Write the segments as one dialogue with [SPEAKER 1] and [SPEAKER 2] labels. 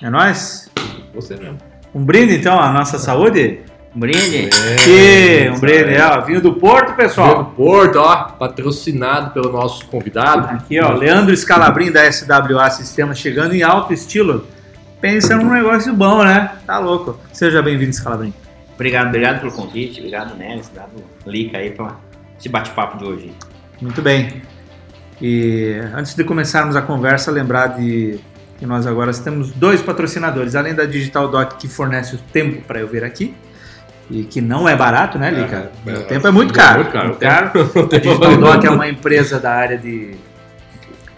[SPEAKER 1] É nóis?
[SPEAKER 2] Você mesmo.
[SPEAKER 1] Um brinde então à nossa saúde?
[SPEAKER 3] Um brinde.
[SPEAKER 1] Aqui, um brinde, ó. Vinho do Porto, pessoal.
[SPEAKER 2] do Porto, ó, patrocinado pelo nosso convidado.
[SPEAKER 1] Aqui, ó, Leandro Scalabrin da SWA Sistemas chegando em alto estilo. Pensa num negócio bom, né? Tá louco. Seja bem-vindo, Scalabrin.
[SPEAKER 3] Obrigado, obrigado pelo convite. Obrigado, Neves. Obrigado, Lica aí, pra esse bate-papo de hoje.
[SPEAKER 1] Muito bem. E antes de começarmos a conversa, lembrar de que nós agora temos dois patrocinadores, além da Digital Doc que fornece o tempo para eu vir aqui. E que não é barato, né, Lica?
[SPEAKER 2] É,
[SPEAKER 1] o
[SPEAKER 2] é,
[SPEAKER 1] tempo é muito
[SPEAKER 2] é
[SPEAKER 1] caro.
[SPEAKER 2] muito caro.
[SPEAKER 1] Caro.
[SPEAKER 2] Não
[SPEAKER 1] A Digital. Doc é uma empresa da área de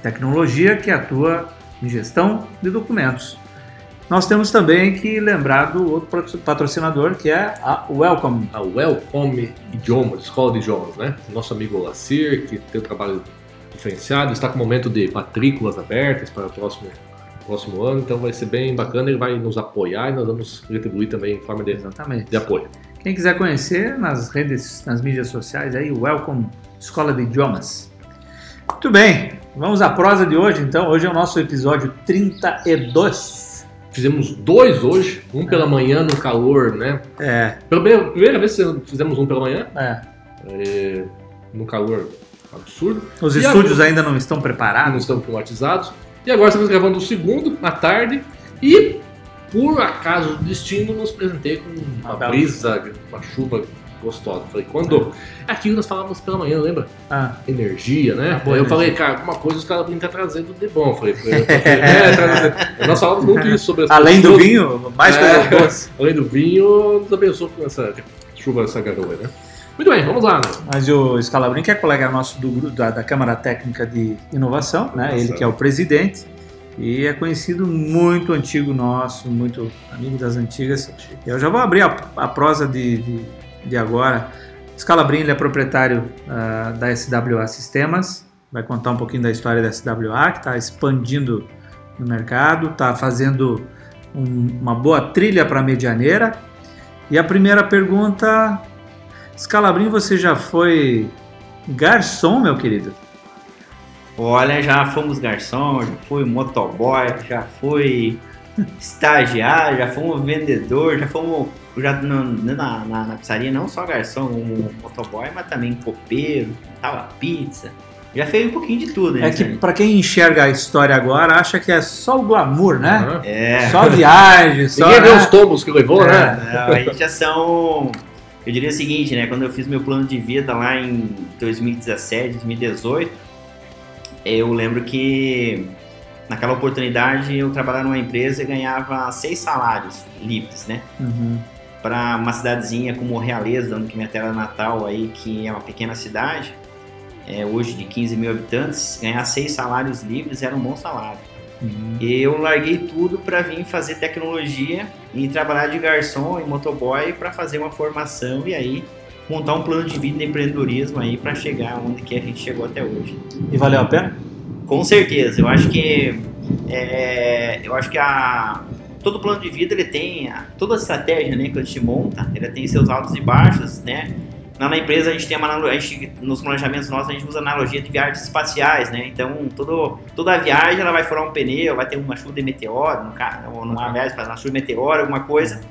[SPEAKER 1] tecnologia que atua em gestão de documentos. Nós temos também que lembrar do outro patrocinador, que é a Welcome.
[SPEAKER 2] A Welcome Idiomas, Escola de Idiomas, né? Nosso amigo Lacir, que tem um trabalho diferenciado, está com o momento de matrículas abertas para o próximo, próximo ano, então vai ser bem bacana, ele vai nos apoiar e nós vamos retribuir também em forma de,
[SPEAKER 1] Exatamente.
[SPEAKER 2] de apoio.
[SPEAKER 1] Quem quiser conhecer nas redes, nas mídias sociais, aí, Welcome Escola de Idiomas. Muito bem, vamos à prosa de hoje, então. Hoje é o nosso episódio 32.
[SPEAKER 2] Fizemos dois hoje, um pela manhã no calor, né?
[SPEAKER 1] É,
[SPEAKER 2] Pela primeira, primeira vez que fizemos um pela manhã,
[SPEAKER 1] é.
[SPEAKER 2] é, no calor absurdo.
[SPEAKER 1] Os
[SPEAKER 2] E
[SPEAKER 1] estúdios ainda não estão
[SPEAKER 2] não
[SPEAKER 1] preparados.
[SPEAKER 2] estão climatizados. E agora estamos gravando o segundo, à tarde, e por acaso do destino nos presentei com uma brisa, uma chuva gostosa. Falei, quando. Aquilo nós falávamos pela manhã, lembra?
[SPEAKER 1] Ah,
[SPEAKER 2] Energia, né?
[SPEAKER 1] Ah,
[SPEAKER 2] Aí eu
[SPEAKER 1] energia.
[SPEAKER 2] falei, cara, alguma coisa os caras estão trazendo de bom. Falei, falei, é, nós falávamos muito isso sobre as
[SPEAKER 1] além do
[SPEAKER 2] pessoas-
[SPEAKER 1] vinho, mais
[SPEAKER 2] É.
[SPEAKER 1] coisas boas.
[SPEAKER 2] Além do vinho, nos abençoou com essa chuva, essa garoa, né? Muito bem, vamos lá. Né?
[SPEAKER 1] Mas o Scalabrin, que é colega nosso do, da, da Câmara Técnica de Inovação, né?
[SPEAKER 2] Inovação.
[SPEAKER 1] ele que é o presidente, e é conhecido muito antigo nosso, muito amigo das antigas. Eu já vou abrir a, a prosa de, de, de agora. Scalabrin ele é proprietário ah, da SWA Sistemas, vai contar um pouquinho da história da SWA, que está expandindo no mercado, está fazendo um- uma boa trilha para a Medianeira. E a primeira pergunta Scalabrin, você já foi garçom, meu querido?
[SPEAKER 3] Olha, já fomos garçom, já fui motoboy, já fui estagiário, já fomos vendedor, já fomos já no- na, na, na pizzaria não só garçom, como motoboy, mas também copeiro, tava pizza. Já fez um pouquinho de tudo, né?
[SPEAKER 1] É que pra quem enxerga a história agora, acha que é só o glamour, né?
[SPEAKER 2] Aham.
[SPEAKER 3] É.
[SPEAKER 1] Só viagem, só.
[SPEAKER 2] Ninguém vê
[SPEAKER 1] né?
[SPEAKER 2] os tombos que levou, né?
[SPEAKER 3] Não, aí já são. Eu diria o seguinte, né? Quando eu fiz meu plano de vida lá em 2017, 2018, eu lembro que naquela oportunidade eu trabalhava numa empresa e ganhava seis salários livres, né?
[SPEAKER 1] Uhum.
[SPEAKER 3] Para uma cidadezinha como Realeza, que minha terra natal aí, que é uma pequena cidade, é, hoje de 15 mil habitantes, ganhar seis salários livres era um bom salário.
[SPEAKER 1] Uhum.
[SPEAKER 3] E eu larguei tudo para vir fazer tecnologia e trabalhar de garçom e motoboy para fazer uma formação e aí montar um plano de vida de empreendedorismo aí para chegar onde que a gente chegou até hoje.
[SPEAKER 1] E valeu a pena?
[SPEAKER 3] Com certeza, eu acho que é, eu acho que a todo plano de vida ele tem a- toda a estratégia, né, que a gente monta, ele tem seus altos e baixos, né? Lá na empresa a gente tem uma analo- a gente, nos planejamentos nossos a gente usa analogia de viagens espaciais, né? Então todo, toda a viagem ela vai furar um pneu, vai ter uma chuva de meteoro, no ou numa viagem para uma chuva de meteoro, alguma coisa,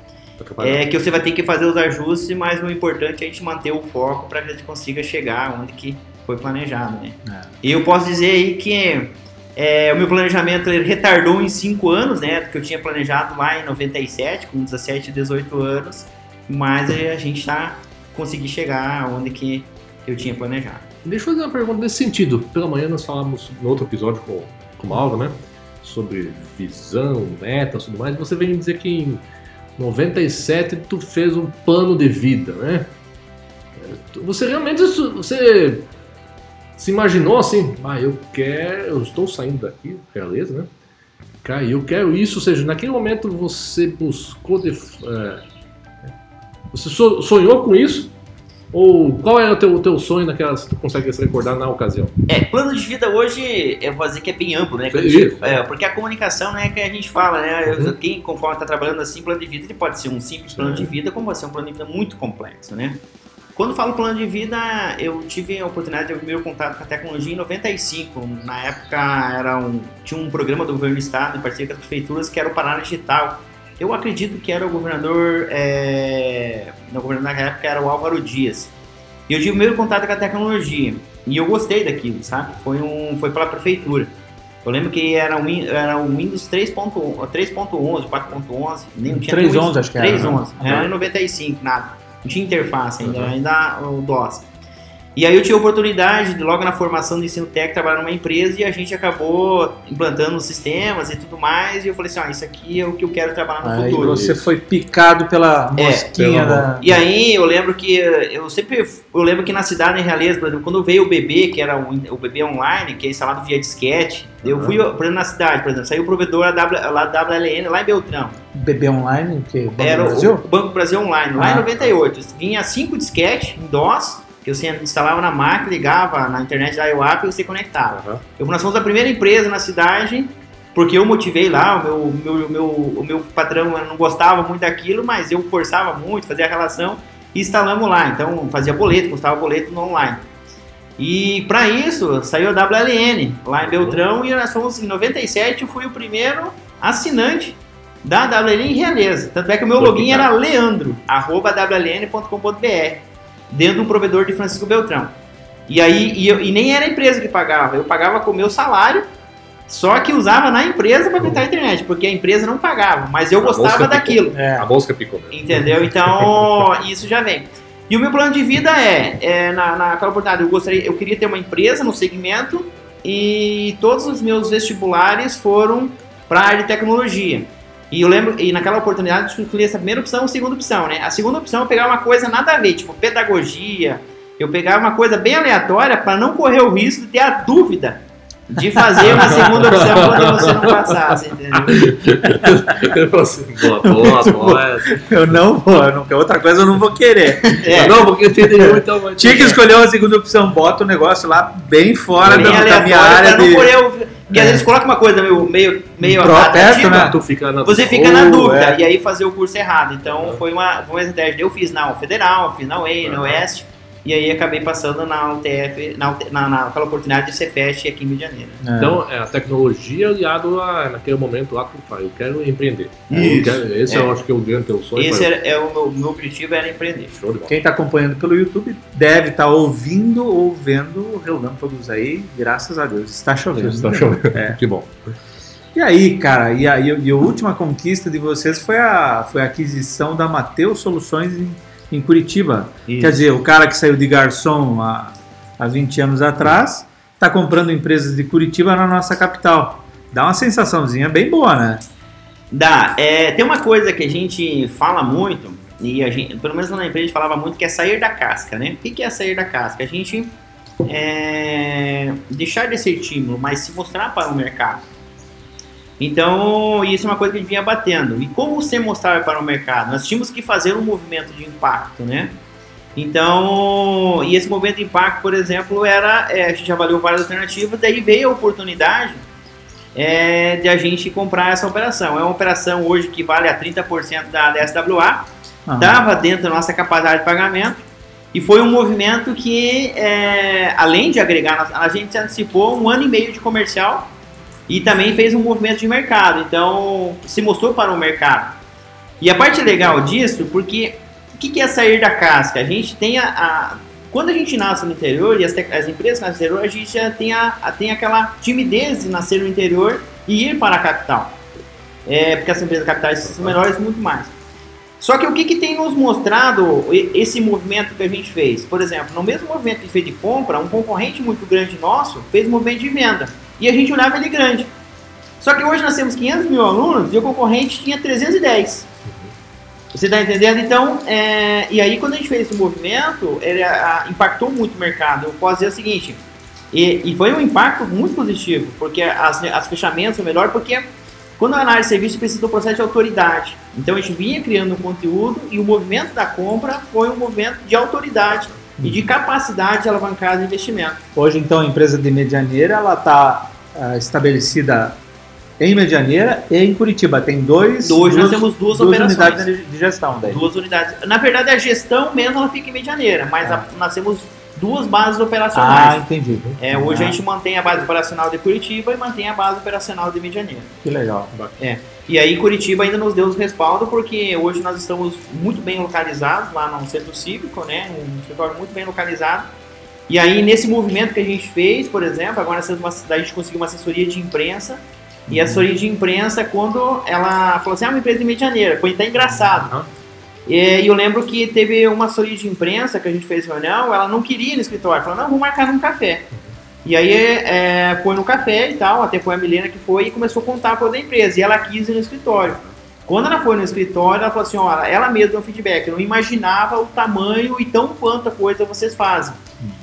[SPEAKER 3] é que você vai ter que fazer os ajustes, mas o importante é a gente manter o foco para que a gente consiga chegar onde que foi planejado, né?
[SPEAKER 1] É.
[SPEAKER 3] E eu posso dizer aí que é, o meu planejamento ele retardou em 5 anos, né? Que eu tinha planejado lá em 97, com 17, 18 anos, mas a gente está conseguindo chegar onde que eu tinha planejado.
[SPEAKER 2] Deixa eu fazer uma pergunta nesse sentido. Pela manhã nós falamos no outro episódio com, com o Mauro, né? Sobre visão, metas e tudo mais. Você vem me dizer que em 97 tu fez um plano de vida, né? Tu- Você realmente você se imaginou assim, ah, eu quero, eu estou saindo daqui, realeza, né? Cara, eu quero isso, ou seja, naquele momento você buscou, de, é, você so- sonhou com isso? Ou qual era o teu, o teu sonho naquela, se tu consegue se recordar na ocasião?
[SPEAKER 3] É, plano de vida hoje, eu vou dizer que é bem amplo, né? Gente- é, porque a comunicação né, é que a gente fala, né?
[SPEAKER 2] Uhum.
[SPEAKER 3] Quem, conforme está trabalhando assim, plano de vida, ele pode ser um simples plano de vida, como pode ser um plano de vida muito complexo, né? quando falo plano de vida, eu tive a oportunidade de ter o primeiro contato com a tecnologia em 95. Na época era um, tinha um programa do governo do estado, em parceria com as prefeituras, que era o Paraná Digital. Eu acredito que era o governador, é, no governador na época era o Álvaro Dias. E eu tive o primeiro contato com a tecnologia. E eu gostei daquilo, sabe? Foi, um, foi pela prefeitura. Eu lembro que era um, era um Windows 3.11, 4.11, nem tinha
[SPEAKER 1] 3.11 acho que era.
[SPEAKER 3] 3.11,
[SPEAKER 1] né?
[SPEAKER 3] era em 95, nada. Não tinha interface ainda, ainda o DOS. E aí eu tive a oportunidade, de, logo na formação do ensino técnico, trabalhar numa empresa e a gente acabou implantando sistemas e tudo mais. E eu falei assim, ah, isso aqui é o que eu quero trabalhar no
[SPEAKER 1] Aí
[SPEAKER 3] futuro.
[SPEAKER 1] você foi picado pela
[SPEAKER 3] É,
[SPEAKER 1] mosquinha
[SPEAKER 2] pela-
[SPEAKER 1] da.
[SPEAKER 3] E aí eu lembro que eu sempre eu lembro que na cidade em Realeza, por exemplo, quando veio o bebê, que era o, o bebê online, que é instalado via disquete, eu fui, por exemplo, na cidade, por exemplo, saiu o provedor da WLN lá em Beltrão.
[SPEAKER 1] BB Online, o que? Banco
[SPEAKER 3] era
[SPEAKER 1] do Brasil?
[SPEAKER 3] o Banco Brasil Online, lá
[SPEAKER 1] Ah,
[SPEAKER 3] em
[SPEAKER 1] tá.
[SPEAKER 3] 98. Vinha cinco disquetes em DOS, que você instalava na máquina, ligava na internet da IOAP e você conectava.
[SPEAKER 2] Aham.
[SPEAKER 3] Eu, nós fomos a primeira empresa na cidade, porque eu motivei lá, o meu, meu, meu, o meu patrão não gostava muito daquilo, mas eu forçava muito, fazia a relação e instalamos lá. Então fazia boleto, custava boleto no online. E para isso saiu a WLN lá em Beltrão e nós fomos em 97, eu fui o primeiro assinante da WLN em Realeza. Tanto é que o meu login era leandro, arroba wln.com.br, dentro de um provedor de Francisco Beltrão. E aí, e, eu- e nem era a empresa que pagava, eu pagava com o meu salário, só que usava na empresa para tentar a internet, porque a empresa não pagava, mas eu
[SPEAKER 2] A
[SPEAKER 3] gostava daquilo.
[SPEAKER 1] É.
[SPEAKER 2] A mosca picou.
[SPEAKER 3] Entendeu? Então, isso já vem. E o meu plano de vida é, é na, naquela oportunidade, eu gostaria, eu queria ter uma empresa no segmento e todos os meus vestibulares foram para a área de tecnologia. E eu lembro, e naquela oportunidade eu escolhi essa primeira opção e a segunda opção, né? A segunda opção eu pegava uma coisa nada a ver, tipo pedagogia. Eu pegava uma coisa bem aleatória para não correr o risco de ter a dúvida de fazer uma segunda opção quando você não passasse, entendeu?
[SPEAKER 2] Eu falei assim, boa, boa, boa.
[SPEAKER 1] Eu não vou, eu não, outra coisa eu não vou querer.
[SPEAKER 3] É.
[SPEAKER 2] Não, porque eu tenho então.
[SPEAKER 1] Tinha que
[SPEAKER 2] ter-
[SPEAKER 1] escolher uma segunda opção, bota o negócio lá bem fora
[SPEAKER 3] bem
[SPEAKER 1] da, da minha área
[SPEAKER 3] pra não
[SPEAKER 1] de.
[SPEAKER 3] correr o... Porque
[SPEAKER 1] É.
[SPEAKER 3] às vezes coloca uma coisa meio, meio, meio
[SPEAKER 1] Pro-
[SPEAKER 3] atrativa,
[SPEAKER 1] perto, né?
[SPEAKER 2] Tu fica na
[SPEAKER 3] você fica na
[SPEAKER 1] Oh,
[SPEAKER 3] dúvida
[SPEAKER 1] é.
[SPEAKER 3] e aí fazer o curso errado. Então
[SPEAKER 2] Uhum.
[SPEAKER 3] foi uma, foi uma estratégia. Eu fiz na Federal, fiz na UEI, na
[SPEAKER 2] Uhum.
[SPEAKER 3] Oeste, e aí acabei passando na UTF, na, na, naquela oportunidade de ser FEST aqui em Rio de Janeiro.
[SPEAKER 1] É.
[SPEAKER 2] Então, é a tecnologia aliado a, naquele momento lá que tu faz. Eu quero empreender. Eu
[SPEAKER 3] Isso.
[SPEAKER 2] quero- esse
[SPEAKER 3] É.
[SPEAKER 2] eu acho que é o grande teu sonho.
[SPEAKER 3] Esse era, é o meu, meu objetivo era empreender.
[SPEAKER 2] Show de bola.
[SPEAKER 1] Quem está acompanhando pelo YouTube deve estar ouvindo ou vendo relâmpagos aí, graças a Deus. Está chovendo.
[SPEAKER 2] Está chovendo.
[SPEAKER 1] É.
[SPEAKER 2] Que bom.
[SPEAKER 1] E aí, cara, e a, e a última conquista de vocês foi a, foi a aquisição da Mateus Soluções em, em Curitiba. Quer dizer, o cara que saiu de garçom há, há 20 anos atrás está comprando empresas de Curitiba na nossa capital. Dá uma sensaçãozinha bem boa, né?
[SPEAKER 3] Dá. É, tem uma coisa que a gente fala muito, e a gente, pelo menos na empresa a gente falava muito, que é sair da casca, né? O que que é sair da casca? A gente é, deixar de ser tímido, mas se mostrar para o mercado. Então, isso é uma coisa que a gente vinha batendo. E como você mostrar para o mercado? Nós tínhamos que fazer um movimento de impacto, né? Então, e esse movimento de impacto, por exemplo, era, é, a gente avaliou várias alternativas, daí veio a oportunidade é, de a gente comprar essa operação. É uma operação hoje que vale a 30% da, da SWA, estava dentro da nossa capacidade de pagamento e foi um movimento que, é, além de agregar, a gente antecipou um ano e meio de comercial e também fez um movimento de mercado. Então, se mostrou para o mercado. E a parte legal disso, porque o que, que é sair da casca? A gente tem a, a- quando a gente nasce no interior e as, as empresas nascem no interior, a gente já tem, a, a- tem aquela timidez de nascer no interior e ir para a capital. É, porque as empresas capitais são menores muito mais. Só que o que, que tem nos mostrado esse movimento que a gente fez? Por exemplo, no mesmo movimento que fez de compra, um concorrente muito grande nosso fez um movimento de venda. E a gente olhava ele grande. Só que hoje nós temos 500 mil alunos e o concorrente tinha 310. Você está entendendo? Então, é, e aí quando a gente fez esse movimento, ele ah, impactou muito o mercado. Eu posso dizer o seguinte, e, e foi um impacto muito positivo, porque as, as fechamentos são melhor, porque quando a análise de serviço precisa do processo de autoridade. Então a gente vinha criando um conteúdo e o movimento da compra foi um movimento de autoridade e de capacidade de alavancar de investimento.
[SPEAKER 1] Hoje, então, a empresa de Medianeira ela está estabelecida em Medianeira e em Curitiba. Tem dois.
[SPEAKER 3] Nós
[SPEAKER 1] duas-
[SPEAKER 3] temos duas,
[SPEAKER 1] duas
[SPEAKER 3] operações.
[SPEAKER 1] unidades de gestão daí.
[SPEAKER 3] Duas unidades. Na verdade, a gestão mesmo ela fica em Medianeira, mas a- nós temos duas bases
[SPEAKER 1] Ah,
[SPEAKER 3] operacionais.
[SPEAKER 1] entendi.
[SPEAKER 3] É, hoje
[SPEAKER 1] Ah,
[SPEAKER 3] a gente mantém a base operacional de Curitiba e mantém a base operacional de Medianeira.
[SPEAKER 1] Que legal.
[SPEAKER 3] E aí Curitiba ainda nos deu os respaldo porque hoje nós estamos muito bem localizados lá no centro cívico, né? Um escritório muito bem localizado. E aí nesse movimento que a gente fez, por exemplo, agora a gente conseguiu uma assessoria de imprensa. E a assessoria de imprensa, quando ela falou assim, ah, uma empresa de Medianeira, foi até engraçado.
[SPEAKER 2] Aham.
[SPEAKER 3] E eu lembro que teve uma assessoria de imprensa que a gente fez reunião, ela não queria ir no escritório, falou, não, vou marcar num café. E aí é, foi no café e tal, até foi a Milena que foi e começou a contar para da empresa. E ela quis ir no escritório. Quando ela foi no escritório, ela falou assim, olha, ela mesma deu um feedback, eu não imaginava o tamanho e tão quanta coisa vocês fazem.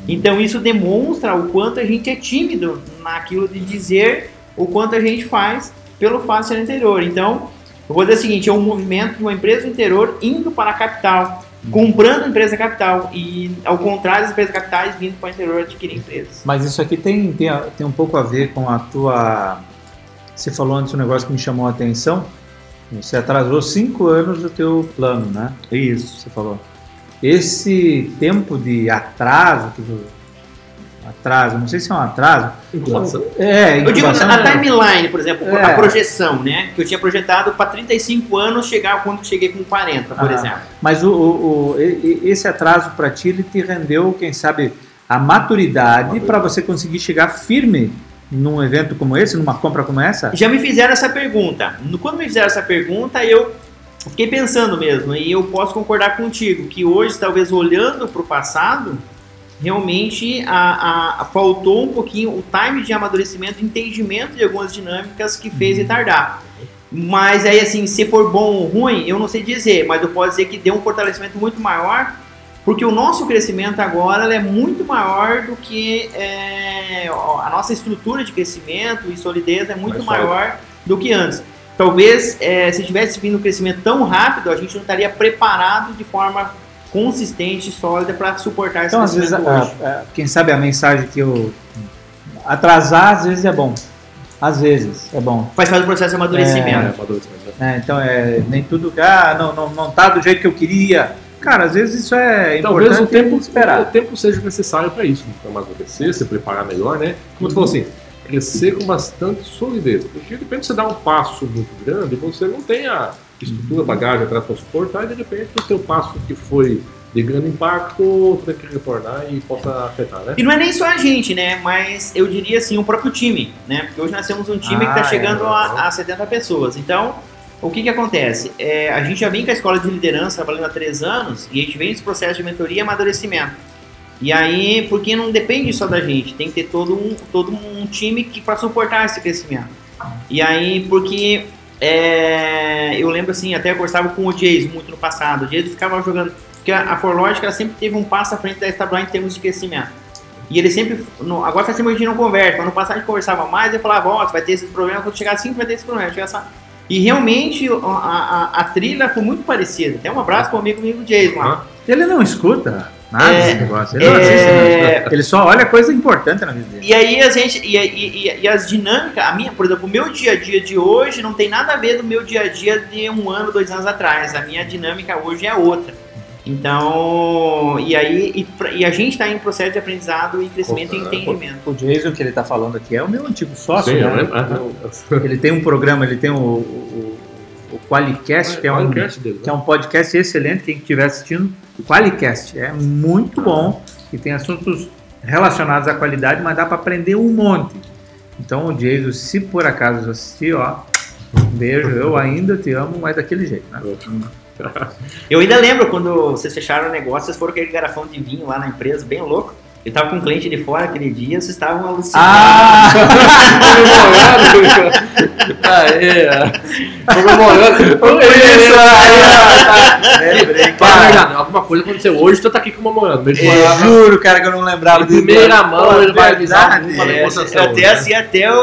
[SPEAKER 3] Então isso demonstra o quanto a gente é tímido naquilo de dizer o quanto a gente faz pelo fato ser no interior. Então, eu vou dizer o seguinte, é um movimento de uma empresa do interior indo para a capital, comprando empresa capital e, ao contrário, as empresas capitais vindo para o interior adquirir empresas.
[SPEAKER 1] Mas isso aqui tem, tem, tem um pouco a ver com a tua. Você falou antes um negócio que me chamou a atenção. Você atrasou cinco anos do teu plano, né?
[SPEAKER 3] Isso.
[SPEAKER 1] Você falou. Esse tempo de atraso, atraso, não sei se é um atraso.
[SPEAKER 2] Incubação.
[SPEAKER 1] É,
[SPEAKER 3] Eu digo a timeline, por exemplo,
[SPEAKER 1] É.
[SPEAKER 3] a projeção, né? Que eu tinha projetado para 35 anos chegar quando cheguei com 40, por
[SPEAKER 1] Ah.
[SPEAKER 3] exemplo.
[SPEAKER 1] Mas o, o- o- esse atraso para ti ele te rendeu, quem sabe, a maturidade para você conseguir chegar firme num evento como esse, numa compra como essa?
[SPEAKER 3] Já me fizeram essa pergunta. Quando me fizeram essa pergunta, eu fiquei pensando mesmo, e eu posso concordar contigo, que hoje, talvez olhando para o passado, realmente a, a- faltou um pouquinho o time de amadurecimento, entendimento de algumas dinâmicas que fez retardar. Mas aí, assim, se for bom ou ruim, eu não sei dizer, mas eu posso dizer que deu um fortalecimento muito maior, porque o nosso crescimento agora é muito maior do que é, a nossa estrutura de crescimento e solidez é muito
[SPEAKER 2] Mais
[SPEAKER 3] maior do que antes. Talvez, é, se tivesse vindo um crescimento tão rápido, a gente não estaria preparado de forma consistente e sólida para suportar esse
[SPEAKER 1] Então, às vezes, a- a- quem sabe a mensagem que eu. Atrasar, às vezes é bom. Às vezes é bom.
[SPEAKER 3] Faz parte do processo de
[SPEAKER 2] É,
[SPEAKER 3] amadurecimento.
[SPEAKER 2] né?
[SPEAKER 1] né? Então, é, nem tudo. Ah, não, não, não tá do jeito que eu queria. Cara, às vezes isso é
[SPEAKER 2] Talvez
[SPEAKER 1] importante
[SPEAKER 2] o tempo, o
[SPEAKER 1] esperar.
[SPEAKER 2] tempo seja necessário para isso, para amadurecer, se preparar melhor, né? Como tu falou assim, crescer com bastante solidez. Porque de repente você dá um passo muito grande, você não tem a estrutura, bagagem atrás para suportar, e de repente o teu passo que foi de grande impacto, tem que retornar e possa afetar, né?
[SPEAKER 3] E não é nem só a gente, né? Mas eu diria assim, o próprio time, né? Porque hoje nós temos um time que
[SPEAKER 1] Ah,
[SPEAKER 3] está chegando
[SPEAKER 1] é,
[SPEAKER 3] a, a 70 pessoas. Então, o que que acontece? É, a gente já vem com a escola de liderança trabalhando há três anos e a gente vem nesse processo de mentoria e amadurecimento. E aí, porque não depende só da gente, tem que ter todo um, todo um time que para suportar esse crescimento. E aí, porque é, eu lembro assim, até eu conversava com o Jason muito no passado. O Jason ficava jogando. Porque a, a Forlogic ela sempre teve um passo à frente da Stabline em termos de crescimento. E ele sempre. no- agora faz tempo que a gente não conversa, mas no passado a gente conversava mais e falava: Ó, você vai ter esse problema, quando chegar assim, vai ter esse problema. Chegar assim. E realmente a, a, a trilha foi muito parecida. Até um abraço para o amigo, amigo Jason lá.
[SPEAKER 1] Ele não escuta nada
[SPEAKER 3] É,
[SPEAKER 1] desse negócio. Ele não assiste,
[SPEAKER 3] é,
[SPEAKER 1] né? Ele só olha coisa importante na vida dele.
[SPEAKER 3] E aí a gente. E, e- e- e as dinâmicas, a minha, por exemplo, o meu dia a dia de hoje não tem nada a ver do meu dia a dia de um ano, dois anos atrás. A minha dinâmica hoje é outra. Então, e aí, e, e a gente está em processo de aprendizado e crescimento e
[SPEAKER 2] É,
[SPEAKER 3] entendimento.
[SPEAKER 1] O Jason que ele está falando aqui é o meu antigo sócio,
[SPEAKER 2] Sim, eu
[SPEAKER 1] né?
[SPEAKER 2] lembro. Ah,
[SPEAKER 1] Ele tem um programa, ele tem o, o, o Qualicast, que é, um,
[SPEAKER 2] né?
[SPEAKER 1] que é um podcast excelente, quem estiver assistindo, Qualicast, é muito bom e tem assuntos relacionados à qualidade, mas dá para aprender um monte. Então, o Jason, se por acaso assistir, ó, um beijo, eu ainda te amo, mas daquele jeito, né?
[SPEAKER 3] Eu ainda lembro quando vocês fecharam o negócio, vocês foram aquele garrafão de vinho lá na empresa, bem louco. Eu tava com um cliente de fora aquele dia, vocês estavam alucinados.
[SPEAKER 1] Ah!
[SPEAKER 2] Aê, comemorando.
[SPEAKER 1] Lembrei, cara.
[SPEAKER 2] alguma coisa aconteceu hoje, tu tá aqui comemorando.
[SPEAKER 1] Eu juro, cara, que eu não lembrava
[SPEAKER 2] Em primeira mão, ele vai avisar
[SPEAKER 1] Verdade.
[SPEAKER 2] uma
[SPEAKER 3] É,
[SPEAKER 2] negociação.
[SPEAKER 3] até
[SPEAKER 2] né?
[SPEAKER 3] assim, até eu,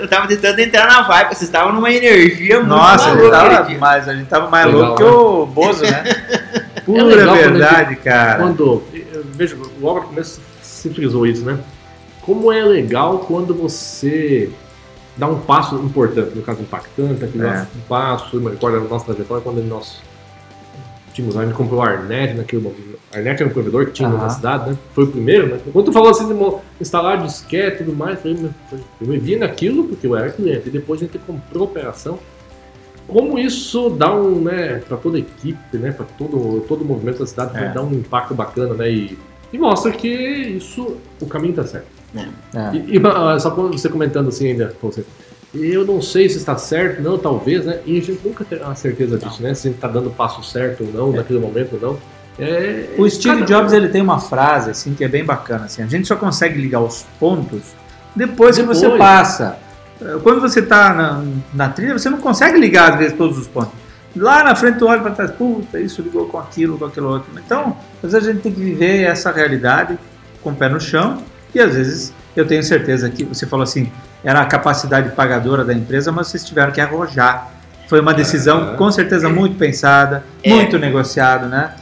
[SPEAKER 3] eu tava tentando entrar na vibe, vocês estavam numa energia muito
[SPEAKER 1] Nossa, a gente tava, mais, a gente tava mais louco que o Bozo, né? Pura
[SPEAKER 2] legal quando a
[SPEAKER 1] verdade, cara.
[SPEAKER 2] Quando, eu vejo, logo no começo se frisou isso, né? Como é legal quando você dar um passo importante, no caso impactante, aquele
[SPEAKER 1] É.
[SPEAKER 2] nosso passo, eu me recordo da nossa trajetória quando nós tínhamos, a gente comprou o Arnet naquele momento. A Arnet era um provedor que tinha na cidade, né? Foi o primeiro, né? Quando tu falou assim de instalar disquete e tudo mais, eu, meu, eu me vi naquilo porque eu era cliente. E depois a gente comprou a operação. Como isso dá um, né, para toda a equipe, né, para todo, todo o movimento da cidade,
[SPEAKER 1] É.
[SPEAKER 2] dá um impacto bacana, né? E, e mostra que isso, o caminho tá certo.
[SPEAKER 1] É.
[SPEAKER 2] E, e, ah, só você comentando assim ainda, você, eu não sei se está certo, não, talvez, né? E a gente nunca terá a certeza disso, né? Se a gente está dando o passo certo ou não, naquele momento ou não. É,
[SPEAKER 1] O Steve
[SPEAKER 2] cada-
[SPEAKER 1] Jobs ele tem uma frase assim que é bem bacana assim. A gente só consegue ligar os pontos depois, que você
[SPEAKER 2] Depois.
[SPEAKER 1] passa. Quando você está na, na trilha, você não consegue ligar às vezes todos os pontos. Lá na frente tu olha para trás, puta, isso ligou com aquilo, com aquilo outro. Então, às vezes a gente tem que viver essa realidade com o pé no chão e às vezes eu tenho certeza que você falou assim, era a capacidade pagadora da empresa, mas vocês tiveram que arrojar. Foi uma decisão
[SPEAKER 2] É.
[SPEAKER 1] com certeza muito pensada,
[SPEAKER 3] É.
[SPEAKER 1] muito negociado, né?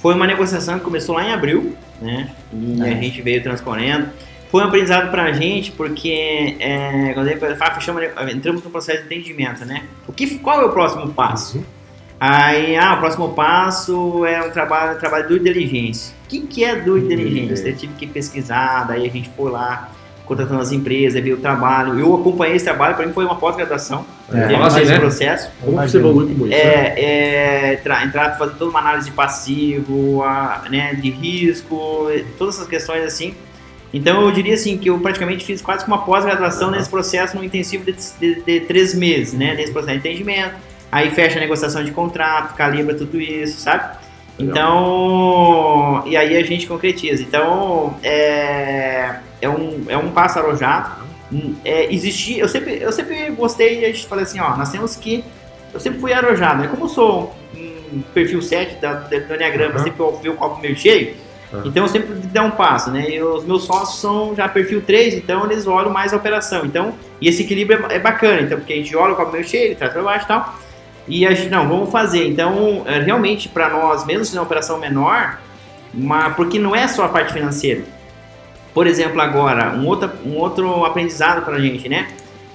[SPEAKER 3] Foi uma negociação que começou lá em abril, né? E
[SPEAKER 1] É.
[SPEAKER 3] a gente veio transcorrendo. Foi um aprendizado pra gente, porque é, quando ele fala, fechamos, entramos no processo de entendimento, né? O que, qual é o próximo passo? Aí, ah, o próximo passo é um trabalho, um trabalho de due diligence. O que, que é due diligence? Eu tive que pesquisar, daí a gente foi lá, contratando as empresas, viu o trabalho. Eu acompanhei esse trabalho, para mim foi uma pós-graduação.
[SPEAKER 1] É.
[SPEAKER 2] Fala assim, né?
[SPEAKER 3] processo.
[SPEAKER 2] Como você evolui com isso? né?
[SPEAKER 3] É, é entrar, entrar fazer toda uma análise de passivo, a, né, de risco, todas essas questões assim. Então eu diria assim que eu praticamente fiz quase que uma pós-graduação nesse processo no intensivo de, de, de três meses, né? Nesse processo de entendimento. Aí fecha a negociação de contrato, calibra tudo isso, sabe? Então, e aí a gente concretiza. Então, é, é, um, é um passo arrojado. É, existir, eu sempre, eu sempre gostei, a gente fala assim, ó, nós temos que, eu sempre fui arrojado, né? Como eu sou um perfil 7 da, do Enneagrama,
[SPEAKER 2] Uhum.
[SPEAKER 3] sempre eu vi o copo meio cheio,
[SPEAKER 2] Uhum.
[SPEAKER 3] então eu sempre dou um passo, né? E os meus sócios são já perfil 3, então eles olham mais a operação. Então, e esse equilíbrio é, é bacana, então, porque a gente olha o copo meio cheio, ele traz para baixo e tal. E a gente, não, vamos fazer. Então, é, realmente, para nós, mesmo sendo uma operação menor, uma, porque não é só a parte financeira. Por exemplo, agora, um outro, um outro aprendizado para a gente, né?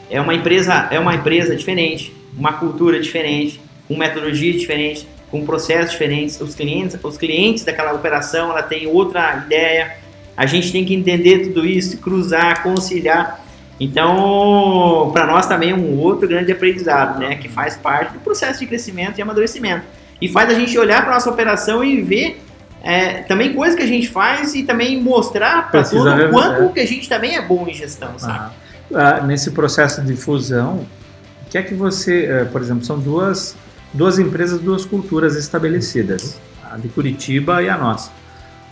[SPEAKER 3] É uma empresa, é uma empresa diferente, uma cultura diferente, com metodologia diferente, com processos diferentes. Os clientes, os clientes daquela operação, ela tem outra ideia. A gente tem que entender tudo isso, cruzar, conciliar. Então, para nós também é um outro grande aprendizado, né? Que faz parte do processo de crescimento e amadurecimento. E faz a gente olhar para nossa operação e ver é, também coisas que a gente faz e também mostrar para todo o quanto
[SPEAKER 1] é.
[SPEAKER 3] que a gente também é bom em gestão, sabe?
[SPEAKER 1] Ah, ah, nesse processo de fusão, o que é que você, eh, por exemplo, são duas, duas empresas, duas culturas estabelecidas, a de Curitiba e a nossa.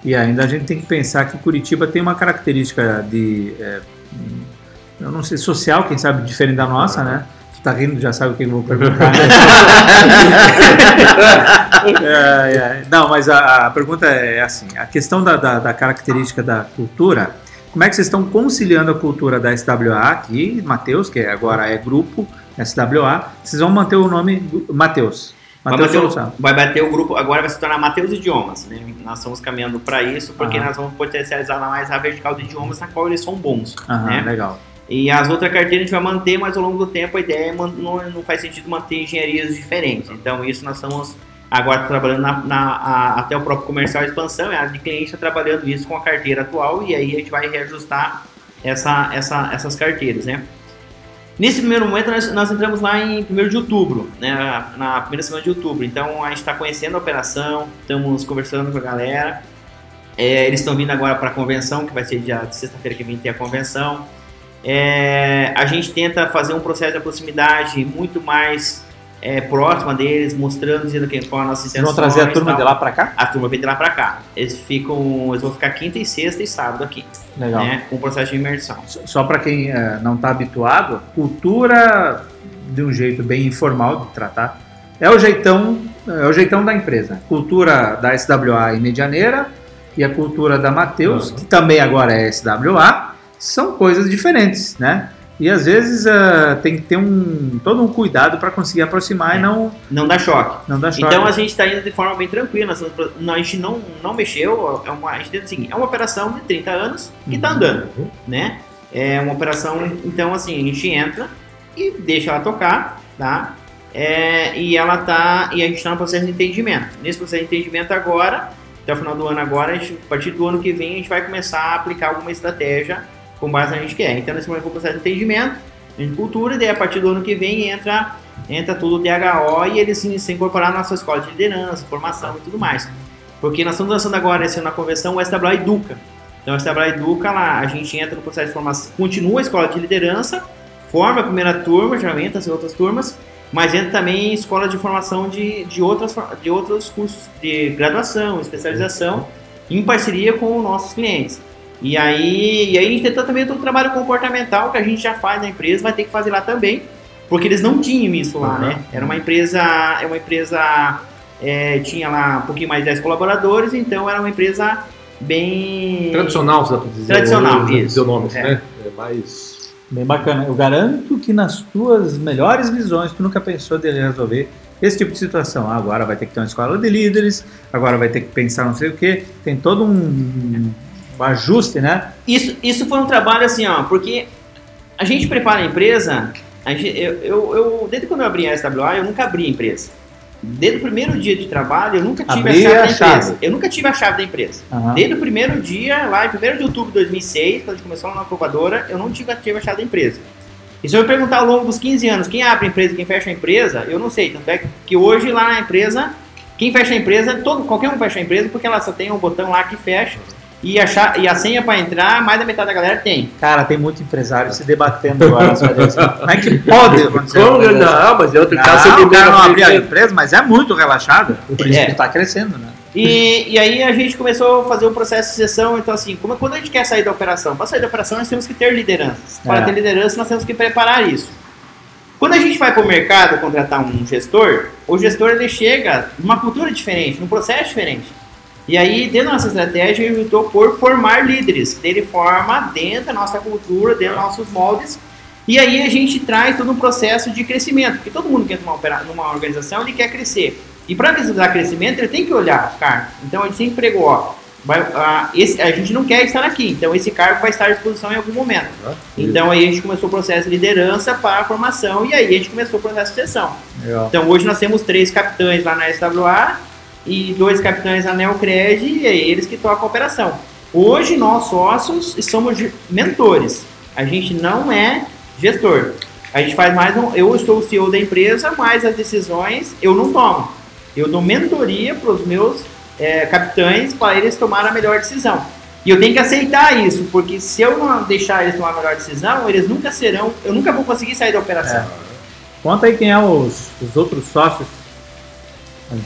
[SPEAKER 1] E ainda a gente tem que pensar que Curitiba tem uma característica de, eh, eu não sei, social, quem sabe, diferente da nossa, né? Tu tá rindo, já sabe o que eu vou perguntar. né? É, é. Não, mas a, a pergunta é assim: a questão da, da, da característica da cultura, como é que vocês estão conciliando a cultura da SWA aqui, Matheus, que agora é grupo SWA, vocês vão manter o nome Matheus.
[SPEAKER 3] Vai
[SPEAKER 1] Matheus
[SPEAKER 3] bater, o, vai bater o grupo, agora vai se tornar Mateus Idiomas, né? Nós estamos caminhando para isso, porque
[SPEAKER 1] Aham.
[SPEAKER 3] nós vamos potencializar mais a vertical de idiomas na qual eles são bons,
[SPEAKER 1] Aham,
[SPEAKER 3] né?
[SPEAKER 1] legal.
[SPEAKER 3] E as outras carteiras a gente vai manter, mas ao longo do tempo a ideia é não, não faz sentido manter engenharias diferentes. Então isso nós estamos agora trabalhando na, na- a- até o próprio comercial expansão, e a de cliente está trabalhando isso com a carteira atual e aí a gente vai reajustar essa, essa, essas carteiras, né? Nesse primeiro momento nós, nós entramos lá em 1 de outubro, né, na primeira semana de outubro. Então a gente está conhecendo a operação, estamos conversando com a galera. É, eles estão vindo agora para a convenção, que vai ser dia de sexta-feira que vem ter a convenção. É, a gente tenta fazer um processo de proximidade muito mais é, próxima deles, mostrando, dizendo que qual a nossa
[SPEAKER 1] Vocês
[SPEAKER 3] intenção.
[SPEAKER 1] vão trazer a turma de lá para cá?
[SPEAKER 3] A turma vem de lá para cá. Eles ficam, eles vão ficar quinta e sexta e sábado aqui,
[SPEAKER 1] Legal.
[SPEAKER 3] né, com o processo de imersão.
[SPEAKER 1] Só- Só para quem eh, não está habituado, cultura de um jeito bem informal de tratar é o jeitão, é o jeitão da empresa. Cultura da SWA em Medianeira e a cultura da Mateus,
[SPEAKER 2] Uhum.
[SPEAKER 1] que também agora é SWA, são coisas diferentes, né? E às vezes eh, tem que ter um todo um cuidado para conseguir aproximar e não
[SPEAKER 3] Não dá choque.
[SPEAKER 1] não dar choque.
[SPEAKER 3] Então a gente está indo de forma bem tranquila. a gente não, não mexeu. É uma, a gente assim, é uma operação de 30 anos que está
[SPEAKER 1] Uhum.
[SPEAKER 3] andando, né? É uma operação. Então assim a gente entra e deixa ela tocar, tá? É, e ela tá e a gente está no processo de entendimento. Nesse processo de entendimento agora, até o final do ano agora, a, gente, a partir do ano que vem a gente vai começar a aplicar alguma estratégia com base na gente quer. Então nesse momento o processo de entendimento, de cultura, e daí a partir do ano que vem entra entra tudo o DHO e eles se, se incorporar na nossa escola de liderança, formação e tudo mais. Porque nós estamos lançando agora, esse ano na convenção, o SWA Educa. Então, o SWA Educa, lá, a gente entra no processo de formação, continua a escola de liderança, forma a primeira turma, entra as outras turmas, mas entra também escola de formação de, de, outras, de outros cursos de graduação, especialização, em parceria com nossos clientes. E aí, e aí a gente tenta também todo o trabalho comportamental que a gente já faz na empresa, vai ter que fazer lá também, porque eles não tinham isso lá, uhum. né? Era uma empresa, é uma empresa é, tinha lá um pouquinho mais de 10 colaboradores, então era uma empresa bem.
[SPEAKER 2] Tradicional, você dá pra dizer.
[SPEAKER 3] Tradicional, eu, isso.
[SPEAKER 2] Seu nome, é. né? É mais.
[SPEAKER 1] Bem bacana. Eu garanto que nas tuas melhores visões tu nunca pensou de resolver esse tipo de situação. Ah, agora vai ter que ter uma escola de líderes, agora vai ter que pensar não sei o que. Tem todo um, ajuste, né?
[SPEAKER 3] Isso, isso foi um trabalho assim, ó, porque a gente prepara a empresa. A gente, eu, eu, eu, desde quando eu abri a SWA, eu nunca abri a empresa. Desde o primeiro dia de trabalho, eu nunca tive
[SPEAKER 1] Abri
[SPEAKER 3] a chave
[SPEAKER 1] a
[SPEAKER 3] da empresa.
[SPEAKER 1] chave.
[SPEAKER 3] Eu nunca tive a chave da empresa.
[SPEAKER 1] Aham.
[SPEAKER 3] Desde o primeiro dia, lá em 1 de outubro de 2006, quando a gente começou na provadora, eu não tive, tive a chave da empresa. E se eu perguntar ao longo dos 15 anos quem abre a empresa quem fecha a empresa, eu não sei. Tanto é que hoje lá na empresa, quem fecha a empresa, todo, qualquer um fecha a empresa porque ela só tem um botão lá que fecha. E a, cha- e a senha para entrar, mais da metade da galera tem.
[SPEAKER 1] Cara, tem muito empresário se debatendo agora. Como é que pode acontecer?
[SPEAKER 2] Como? Não, mas é outro
[SPEAKER 1] Não,
[SPEAKER 2] caso.
[SPEAKER 1] o cara não abriu a empresa, mas é muito relaxado. Por isso
[SPEAKER 3] É.
[SPEAKER 1] que está crescendo, né?
[SPEAKER 3] E, e aí a gente começou a fazer o processo de sessão, então assim, como, quando a gente quer sair da operação? Para sair da operação nós temos que ter lideranças. Para
[SPEAKER 1] É.
[SPEAKER 3] ter liderança nós temos que preparar isso. Quando a gente vai para o mercado contratar um gestor, o gestor ele chega numa cultura diferente, num processo diferente. E aí, dentro da nossa estratégia, ele optou por formar líderes. que Ele forma dentro da nossa cultura, dentro dos nossos moldes. E aí a gente traz todo um processo de crescimento. Porque todo mundo que entra numa, numa organização, ele quer crescer. E para visibilizar crescimento, ele tem que olhar os cargos. Então a gente sempre pregou, ó, vai- ah, esse- a gente não quer estar aqui, então esse cargo vai estar à disposição em algum momento. Então aí a gente começou o processo de liderança para a formação e aí a gente começou o processo de seleção. Então hoje nós temos três capitães lá na SWA e dois capitães na Neocred e é eles que tocam a operação. Hoje nós sócios somos mentores. A gente não é gestor. A gente faz mais um. Eu sou o CEO da empresa, mas as decisões eu não tomo. Eu dou mentoria para os meus é, capitães para eles tomarem a melhor decisão. E eu tenho que aceitar isso, porque se eu não deixar eles tomar a melhor decisão, eles nunca serão. Eu nunca vou conseguir sair da operação.
[SPEAKER 1] Conta aí quem é os, os outros sócios.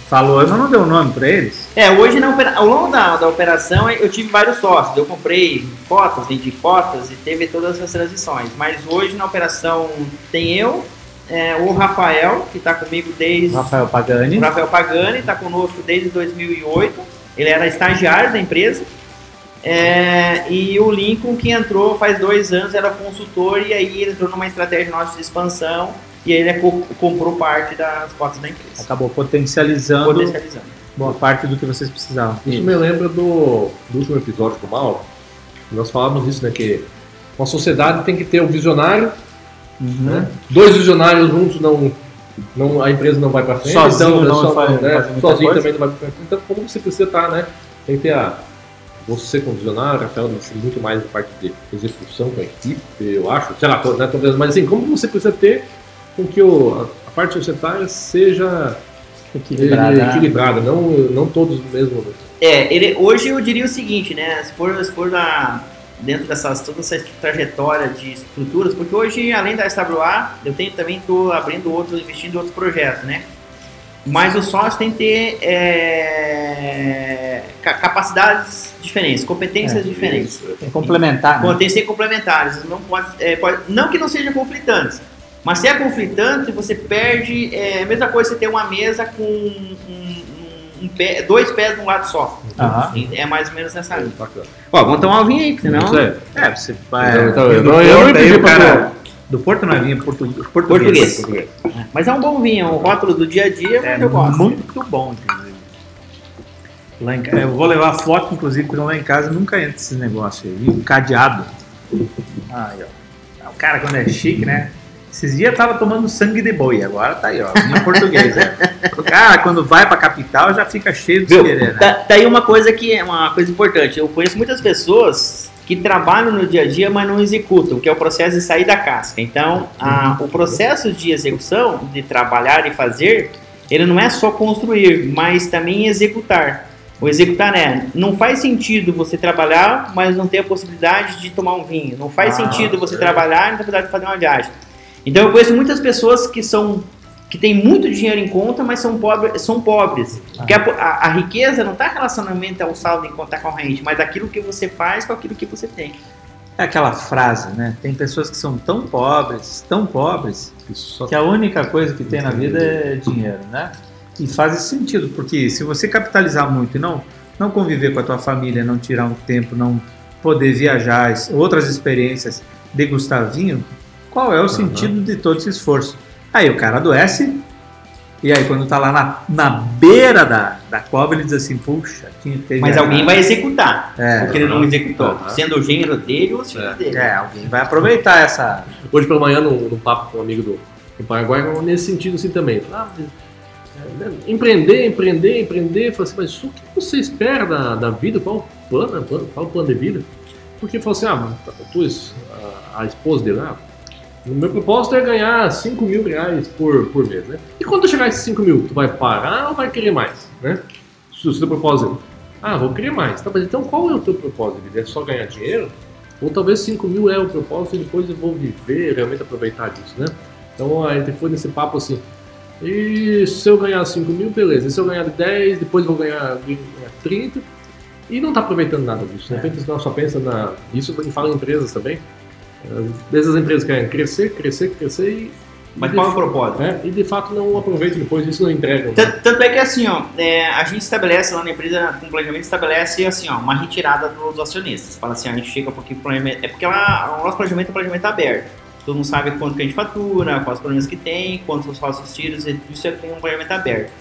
[SPEAKER 1] Falou, mas não deu nome para eles.
[SPEAKER 3] É, hoje na ao longo da, da operação eu tive vários sócios. Eu comprei cotas, vendi cotas e teve todas essas transições. Mas hoje na operação tem eu, é, o Rafael, que está comigo desde.
[SPEAKER 1] Rafael Pagani.
[SPEAKER 3] O Rafael Pagani está conosco desde 2008. Ele era estagiário da empresa. É, e o Lincoln, que entrou faz dois anos, era consultor. E aí ele entrou numa estratégia nossa de expansão. E aí ele co- comprou parte das cotas da empresa.
[SPEAKER 1] Acabou potencializando
[SPEAKER 3] Potencializando.
[SPEAKER 1] boa parte do que vocês precisavam.
[SPEAKER 2] Isso me lembra do, do último episódio com o Mauro. Nós falávamos isso, né? Que uma sociedade tem que ter um visionário,
[SPEAKER 1] Uhum.
[SPEAKER 2] né? Dois visionários juntos não, não a empresa não vai para frente.
[SPEAKER 1] Sozinho
[SPEAKER 2] então,
[SPEAKER 1] não
[SPEAKER 2] só-
[SPEAKER 1] faz-
[SPEAKER 2] né, sozinho
[SPEAKER 1] coisa.
[SPEAKER 2] também não vai para frente. Então, como você precisa estar, né? Tem que ter a você como visionário, Rafael assim, muito mais a parte de execução com a equipe, eu acho. Sei lá, tô- né, talvez, mas assim, como você precisa ter com que o, a, parte societária seja
[SPEAKER 1] Equilibrada.
[SPEAKER 2] eh, equilibrada, não, não todos mesmo.
[SPEAKER 3] É, ele, hoje eu diria o seguinte, né? Se for, se for na, dentro dessas toda essa trajetória de estruturas, porque hoje, além da SWA, eu tenho, também estou abrindo outros, investindo em outros projetos, né? Mas o sócio tem que ter é, ca- capacidades diferentes, competências
[SPEAKER 1] É,
[SPEAKER 3] diferentes.
[SPEAKER 1] Tem que complementar. Né?
[SPEAKER 3] Tem que ser complementares. Não, pode, é, pode- não que não sejam conflitantes, mas se é conflitante, você perde. É a mesma coisa você ter uma mesa com um, um- um pé- dois pés de um lado só.
[SPEAKER 1] Aham.
[SPEAKER 3] É mais ou menos nessa linha. Ó, vamos tomar um vinho aí, porque senão.
[SPEAKER 2] Isso é.
[SPEAKER 1] É, você vai. Do
[SPEAKER 2] eu não- eu não pedi
[SPEAKER 1] o
[SPEAKER 2] pra
[SPEAKER 1] cara- Do Porto não é vinho, portu, português.
[SPEAKER 3] Português. Mas é um bom vinho, é um rótulo do dia a dia,
[SPEAKER 1] É
[SPEAKER 3] eu gosto.
[SPEAKER 1] muito bom, inclusive. Lá em ca- eu vou levar foto, inclusive, porque lá em casa nunca entra esses negócios aí. Cadeado. Aí, ó. O cara, quando é chique, né? Esses dias tava tomando sangue de boi, agora tá aí, ó. Em português, né? O cara, quando vai pra capital, já fica cheio de querer, né?
[SPEAKER 3] Tá, tá aí uma coisa que é uma coisa importante. Eu conheço muitas pessoas que trabalham no dia a dia, mas não executam, que é o processo de sair da casca. Então, a- o processo de execução, de trabalhar e fazer, ele não é só construir, mas também executar. O executar é, não faz sentido você trabalhar, mas não ter a possibilidade de tomar um vinho. Não faz
[SPEAKER 2] Ah,
[SPEAKER 3] sentido você
[SPEAKER 2] certo.
[SPEAKER 3] trabalhar e não ter a possibilidade de fazer uma viagem. Então, eu conheço muitas pessoas que são que têm muito dinheiro em conta, mas são pobres. São pobres. Porque a, a- a riqueza não está relacionamento ao saldo em conta corrente, mas aquilo que você faz com aquilo que você tem.
[SPEAKER 1] É aquela frase, né? Tem pessoas que são tão pobres, tão pobres, que a única coisa que tem na vida é dinheiro, né? E faz esse sentido, porque se você capitalizar muito e não, não conviver com a tua família, não tirar um tempo, não poder viajar, outras experiências, degustar vinho, qual é o sentido de todo esse esforço? Aí o cara adoece, e aí quando tá lá na, na beira da, da cova, ele diz assim, puxa, tinha que ter
[SPEAKER 3] Mas
[SPEAKER 1] viajado."
[SPEAKER 3] alguém vai executar,
[SPEAKER 1] É,
[SPEAKER 3] porque ele não executou,
[SPEAKER 2] Aham.
[SPEAKER 3] sendo o gênero dele ou o filho
[SPEAKER 2] É.
[SPEAKER 3] dele.
[SPEAKER 1] é, alguém vai aproveitar essa...
[SPEAKER 2] Hoje pela manhã, num, num papo com um amigo do, do Paraguai, nesse sentido assim também. Ah, é, né, empreender, empreender, empreender. Falei assim, mas o que você espera da, da vida? Qual o plano, plano- qual o plano de vida? Porque falou assim, ah, tu, a, a esposa dele, ah, o meu propósito é ganhar 5 mil reais por, por mês, né? E quando chegar esses 5 mil, tu vai parar ou vai querer mais, né? Se o seu propósito é, ah, vou querer mais. Tá, mas então qual é o teu propósito de vida? É só ganhar dinheiro? Ou talvez 5 mil é o propósito e depois eu vou viver, realmente aproveitar disso, né? Então a gente foi nesse papo assim. E se eu ganhar 5 mil, beleza. E se eu ganhar 10, depois vou ganhar, ganhar 30. E não tá aproveitando nada disso. De repente você só pensa na. Isso eu falo em empresas também. Às vezes as empresas querem crescer, crescer, crescer e.
[SPEAKER 3] Mas qual é o propósito?
[SPEAKER 2] é, e de fato não aproveitam depois, isso não entregam.
[SPEAKER 3] Tanto, tanto é que assim, ó, é, a gente estabelece lá na empresa, com planejamento, estabelece assim, ó, uma retirada dos acionistas. Fala assim, ó, a gente chega um pouquinho pro planejamento. É porque lá, o nosso planejamento é um planejamento aberto. Todo mundo sabe quanto que a gente fatura, quais problemas que tem, quantos os sócios tiros, isso é um planejamento aberto.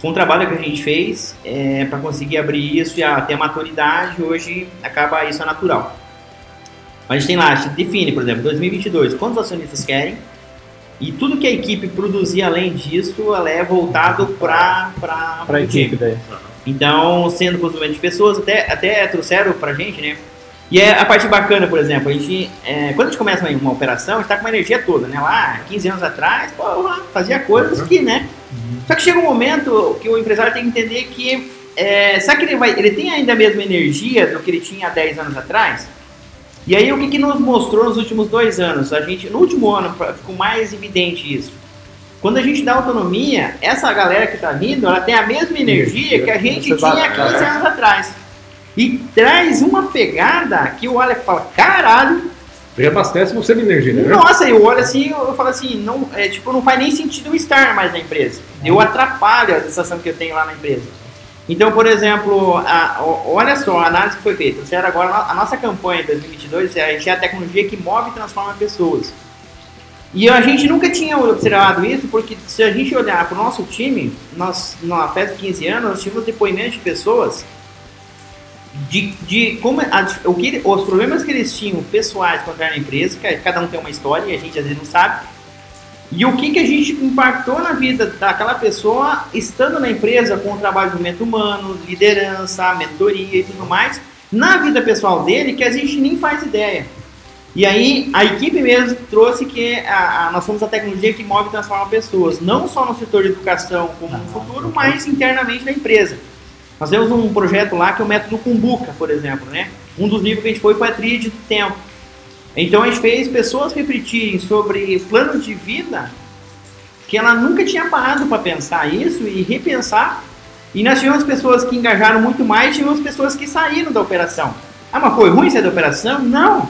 [SPEAKER 3] Foi um trabalho que a gente fez é, para conseguir abrir isso e até a maturidade, hoje acaba isso é natural. A gente tem lá, a gente define, por exemplo, 2022, quantos acionistas querem, e tudo que a equipe produzir além disso, ela é voltado para
[SPEAKER 1] Pra equipe daí.
[SPEAKER 3] então, sendo consumo de pessoas, até, até trouxeram pra gente, né? E é a parte bacana, por exemplo, a gente, é, quando a gente começa uma, uma operação, a gente tá com uma energia toda, né? Lá, 15 anos atrás, porra, fazia coisas que, né? Só que chega um momento que o empresário tem que entender que, é, sabe que ele, vai, ele tem ainda a mesma energia do que ele tinha há 10 anos atrás? E aí, o que, que nos mostrou nos últimos dois anos? A gente, no último ano, ficou mais evidente isso. Quando a gente dá autonomia, essa galera que tá vindo, ela tem a mesma energia que a gente
[SPEAKER 1] Você
[SPEAKER 3] tinha
[SPEAKER 1] vai-
[SPEAKER 3] 15 anos atrás. E traz uma pegada que o e fala, caralho,
[SPEAKER 2] Reabastece você de energia, né?
[SPEAKER 3] nossa, eu olho assim, eu, eu falo assim, não, é, tipo, não faz nem sentido eu estar mais na empresa. Eu atrapalho a sensação que eu tenho lá na empresa. Então, por exemplo, a- olha só a análise que foi feita. Sério, agora a nossa campanha em 2022 é a gente é a tecnologia que move e transforma pessoas. E a gente nunca tinha observado isso, porque se a gente olhar para o nosso time, nós, na festa de 15 anos, nós tínhamos depoimentos de pessoas de, de como a- o que, os problemas que eles tinham pessoais contra a empresa, que cada um tem uma história e a gente às vezes não sabe, e o que, que a gente impactou na vida daquela pessoa estando na empresa com o trabalho de desenvolvimento humano, liderança, mentoria e tudo mais, na vida pessoal dele que a gente nem faz ideia. E aí a equipe mesmo trouxe que a, a- nós somos a tecnologia que move e transforma pessoas, não só no setor de educação como no futuro, mas internamente na empresa. Nós temos um projeto lá que é o método Kumbuka, por exemplo, né? Um dos livros que a gente foi foi a tríade do tempo. Então a gente fez pessoas refletirem sobre planos de vida que ela nunca tinha parado para pensar isso e repensar. E nós tivemos pessoas que engajaram muito mais, tivemos pessoas que saíram da operação. Ah, mas foi ruim sair da operação? Não.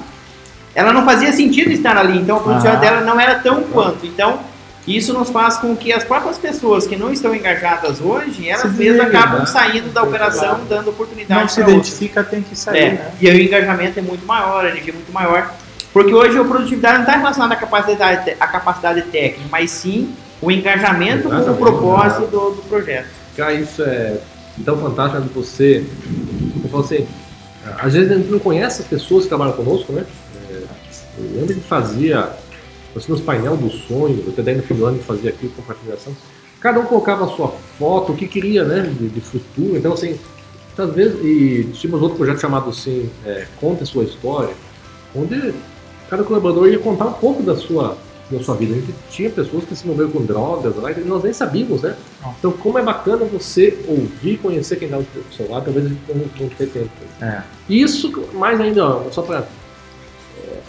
[SPEAKER 3] Ela não fazia sentido estar ali, então a produtividade dela não era tão quanto. Então, isso nos faz com que as próprias pessoas que não estão engajadas hoje, elas mesmas acabam
[SPEAKER 1] né?
[SPEAKER 3] saindo da operação, dando oportunidade
[SPEAKER 1] Não se
[SPEAKER 3] para outros.
[SPEAKER 1] identifica, tem que sair,
[SPEAKER 3] É,
[SPEAKER 1] né?
[SPEAKER 3] e aí o engajamento é muito maior, a energia é muito maior. Porque hoje a produtividade não está relacionada à capacidade, à capacidade técnica, mas sim o engajamento com o propósito do, do projeto.
[SPEAKER 2] Cara, isso é tão fantástico de você. Eu falo assim, às vezes a gente não conhece as pessoas que trabalham conosco, né? É, Eu lembro que fazia nós tínhamos painel dos sonhos, até daí no fim do ano fazia aqui compartilhação. Cada um colocava a sua foto, o que queria, né, de, de futuro. Então, assim, vezes, e tínhamos outro projeto chamado assim, é, Conte Sua História, onde cada colaborador ia contar um pouco da sua, da sua vida. A gente tinha pessoas que se envolveram com drogas lá, e nós nem sabíamos, né? Então, como é bacana você ouvir, conhecer quem está do seu lado, talvez a gente não, não tenha tempo.
[SPEAKER 1] É.
[SPEAKER 2] Isso, mais ainda, ó, só para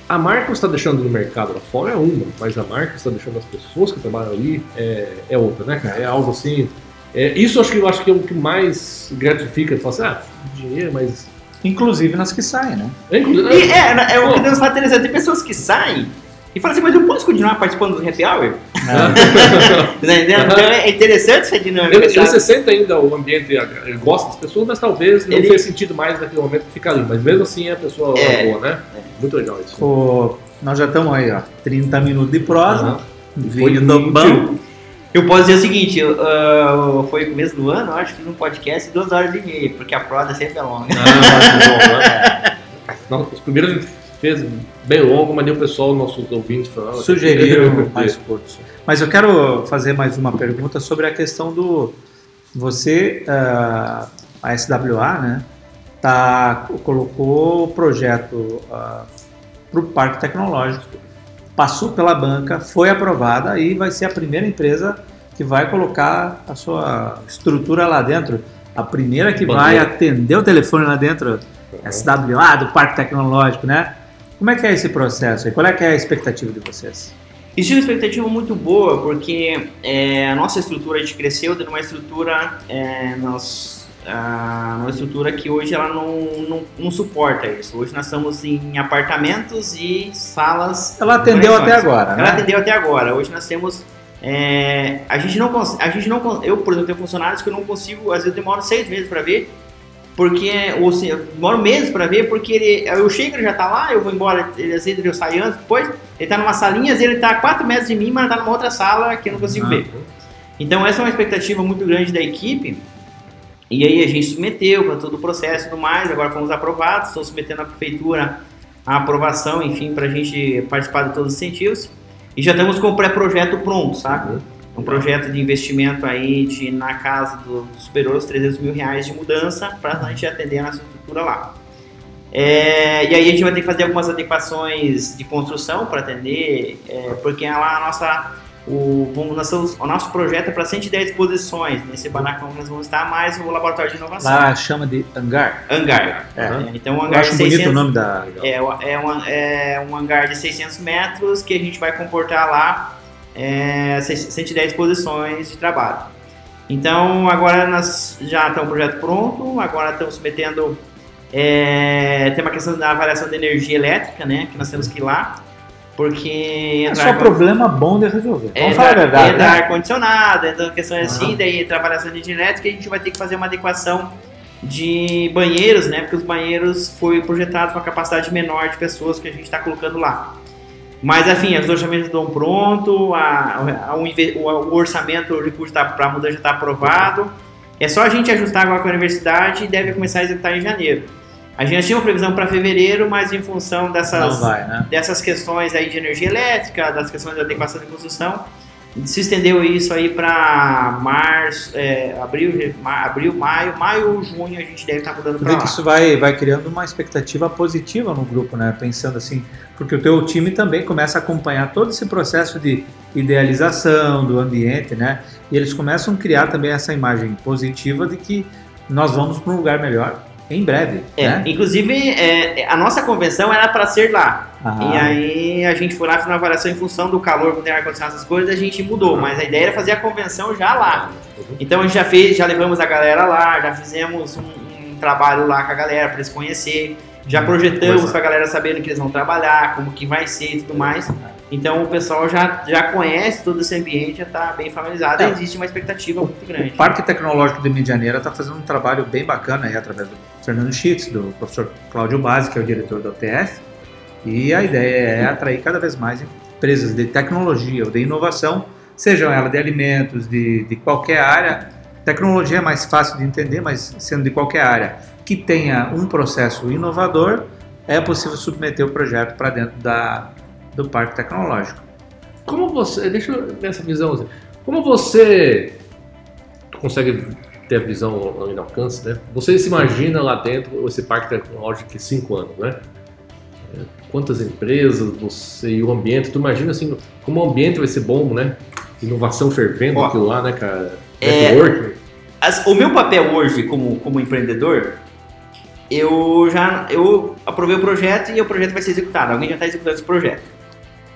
[SPEAKER 2] a marca está deixando no mercado lá fora é uma, mas a marca está deixando as pessoas que trabalham ali é, é outra, né, cara? É algo assim. É, isso acho que eu acho que é o que mais gratifica. Falar assim, ah, dinheiro, mas.
[SPEAKER 1] Inclusive nas que saem, né?
[SPEAKER 2] É,
[SPEAKER 3] E é, é o que Deus fala interessante. Tem pessoas que saem e falam assim, mas eu posso continuar participando do happy hour? Tá entendendo? Então é interessante essa dinâmica.
[SPEAKER 2] Ele, ele
[SPEAKER 3] sabe?
[SPEAKER 2] se sente ainda o ambiente, ele gosta das pessoas, mas talvez não
[SPEAKER 3] Ele-
[SPEAKER 2] fez sentido mais naquele momento ficar ali. Mas mesmo assim a pessoa
[SPEAKER 3] É.
[SPEAKER 2] é boa, né? Muito legal isso.
[SPEAKER 1] Pô, nós já estamos aí, ó, 30 minutos de prosa,
[SPEAKER 2] Aham.
[SPEAKER 1] vinho
[SPEAKER 2] Foi
[SPEAKER 1] do bom.
[SPEAKER 3] Eu posso dizer o seguinte, eu, ah, foi começo do ano, eu acho que fiz um podcast de duas horas e meia, porque a prosa sempre é longa.
[SPEAKER 2] Ah, bom, né? Não, Os primeiros a gente fez bem longo, mas nem o pessoal, nossos ouvintes, falaram. "Ah,
[SPEAKER 1] Sugeriram mais curtos. Mas eu quero fazer mais uma pergunta sobre a questão do. Você, ah, a SWA, né, tá, colocou o projeto para o Parque Tecnológico, passou pela banca, foi aprovada e vai ser a primeira empresa que vai colocar a sua estrutura lá dentro. A primeira que vai atender o telefone lá dentro, SWA, do Parque Tecnológico, né? Como é que é esse processo? E qual é que é a expectativa de vocês?
[SPEAKER 3] Existe uma expectativa muito boa, porque é, a nossa estrutura, a gente cresceu dentro de uma estrutura, é, nós, ah, uma estrutura que hoje ela não, não, não suporta isso. Hoje nós estamos em apartamentos e salas.
[SPEAKER 1] Ela atendeu até agora,
[SPEAKER 3] Ela
[SPEAKER 1] né?
[SPEAKER 3] atendeu até agora. Hoje nós temos. é, a gente não a gente não eu por exemplo tenho funcionários que eu não consigo às vezes eu demoro seis meses para ver porque ou se, eu demoro meses para ver porque ele eu chego ele já tá lá eu vou embora ele às vezes eu saio antes depois ele tá numa salinha às vezes ele tá a 4 metros de mim mas tá numa outra sala que eu não consigo
[SPEAKER 1] Ah.
[SPEAKER 3] ver então essa é uma expectativa muito grande da equipe e aí a gente submeteu para todo o processo e tudo mais agora fomos aprovados estou submetendo à prefeitura a aprovação enfim para a gente participar de todos os incentivos e já estamos com o pré-projeto pronto sabe? Um projeto de investimento aí de na casa do superior aos 300 mil reais de mudança para a gente atender a nossa estrutura lá. É, e aí a gente vai ter que fazer algumas adequações de construção para atender, é, porque lá a nossa, o, vamos, estamos- o nosso projeto é para 110 exposições, nesse barracão que nós vamos estar, mais o laboratório de inovação.
[SPEAKER 1] Lá chama de hangar.
[SPEAKER 3] Hangar.
[SPEAKER 1] É.
[SPEAKER 3] É, então um
[SPEAKER 1] Eu
[SPEAKER 3] hangar
[SPEAKER 1] acho
[SPEAKER 3] de
[SPEAKER 1] bonito
[SPEAKER 3] 600
[SPEAKER 1] o nome da.
[SPEAKER 3] é, é, uma- é um hangar de 600 metros que a gente vai comportar lá é, 110 posições de trabalho. Então, agora nós já estamos o projeto pronto, agora estamos submetendo. É, tem uma questão da avaliação da energia elétrica, né? Que nós temos que ir lá, porque.
[SPEAKER 1] É só
[SPEAKER 3] com-
[SPEAKER 1] problema bom de resolver.
[SPEAKER 3] é,
[SPEAKER 1] Vamos falar a
[SPEAKER 3] entra-
[SPEAKER 1] verdade.
[SPEAKER 3] entra
[SPEAKER 1] Né?
[SPEAKER 3] ar-condicionado, então questões assim, daí entra avaliação de elétrica e a gente vai ter que fazer uma adequação de banheiros, né? Porque os banheiros foi projetado com a capacidade menor de pessoas que a gente está colocando lá. Mas, enfim, os orçamentos estão prontos, a, a- o, o- orçamento, o recurso para a mudança já está aprovado. É só a gente ajustar agora com a universidade e deve começar a executar em janeiro. A gente tinha uma previsão para fevereiro, mas em função dessas,
[SPEAKER 1] vai, né?
[SPEAKER 3] dessas questões aí de energia elétrica, das questões de adequação de construção, se estendeu isso aí para março, é, abril, ma- abril, maio, maio ou junho a gente deve estar mudando
[SPEAKER 1] Tu
[SPEAKER 3] para lá.
[SPEAKER 1] que isso vai, vai criando uma expectativa positiva no grupo, né? Pensando assim, porque o teu time também começa a acompanhar todo esse processo de idealização do ambiente, né? E eles começam a criar também essa imagem positiva de que nós vamos para um lugar melhor em breve,
[SPEAKER 3] É,
[SPEAKER 1] né?
[SPEAKER 3] Inclusive, é, a nossa convenção era para ser lá.
[SPEAKER 1] Ah,
[SPEAKER 3] E aí a gente foi lá, fez uma avaliação em função do calor, tem ar-condicionado, essas coisas, a gente mudou. Mas a ideia era fazer a convenção já lá. Então a gente já fez, já levamos a galera lá, já fizemos um, um trabalho lá com a galera para eles conhecer, já projetamos
[SPEAKER 2] Pois é.
[SPEAKER 3] para a galera sabendo que eles vão trabalhar, como que vai ser e tudo mais. Então o pessoal já, já conhece todo esse ambiente, já está bem familiarizado
[SPEAKER 1] É.
[SPEAKER 3] e existe uma expectativa muito grande.
[SPEAKER 1] O Parque Tecnológico de Medianeira está fazendo um trabalho bem bacana aí através do Fernando Schitz, do professor Cláudio Base, que é o diretor da UTF. E a ideia é atrair cada vez mais empresas de tecnologia ou de inovação, sejam elas de alimentos, de, de qualquer área. Tecnologia é mais fácil de entender, mas sendo de qualquer área que tenha um processo inovador, é possível submeter o projeto para dentro da, do Parque Tecnológico.
[SPEAKER 2] como você. Deixa eu nessa visão. Como você consegue ter a visão do alcance, né? Você se imagina lá dentro esse parque tecnológico de 5 anos, né? É, Quantas empresas você e o ambiente, tu imagina assim, como o ambiente vai ser bom, né? Inovação fervendo
[SPEAKER 3] Ó,
[SPEAKER 2] aquilo lá, né, cara?
[SPEAKER 3] é-. As- o meu papel hoje como, como empreendedor, eu já eu aprovei o projeto e o projeto vai ser executado. Alguém já está executando esse projeto.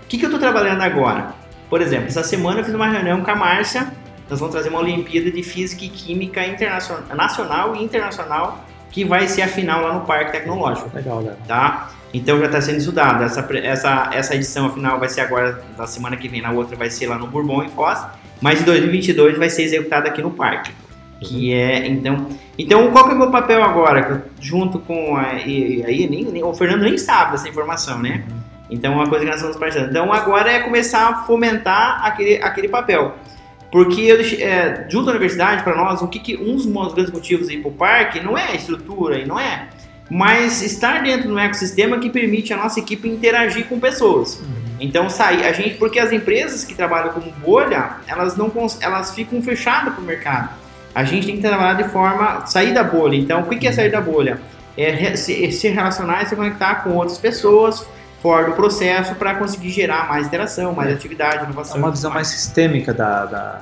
[SPEAKER 3] O que, que eu estou trabalhando agora? Por exemplo, essa semana eu fiz uma reunião com a Márcia. Nós vamos trazer uma Olimpíada de Física e Química internacional, nacional e internacional que vai ser a final lá no Parque Tecnológico
[SPEAKER 1] Legal, né?
[SPEAKER 3] tá? Então já está sendo estudado. Essa, essa, essa edição final vai ser agora, na semana que vem, na outra vai ser lá no Bourbon em Foz, mas em 2022 vai ser executada aqui no parque. Que é, então, então qual que é o meu papel agora? Junto com a, e, e aí nem, nem- o Fernando nem sabe dessa informação, né? Então é uma coisa que nós estamos participando. Então agora é começar a fomentar aquele, aquele papel. Porque eu deixei- é, junto à universidade, para nós, o que, que um dos grandes motivos ir para o parque não é a estrutura e não é mas estar dentro de um ecossistema que permite a nossa equipe interagir com pessoas. Então sair a gente, porque as empresas que trabalham como bolha, elas não elas ficam fechadas para o mercado. A gente tem que trabalhar de forma sair da bolha. Então, o que que é sair da bolha? É se, se relacionar e se conectar com outras pessoas fora do processo para conseguir gerar mais interação, mais atividade,
[SPEAKER 1] É
[SPEAKER 3] inovação.
[SPEAKER 1] uma visão mais sistêmica da, da,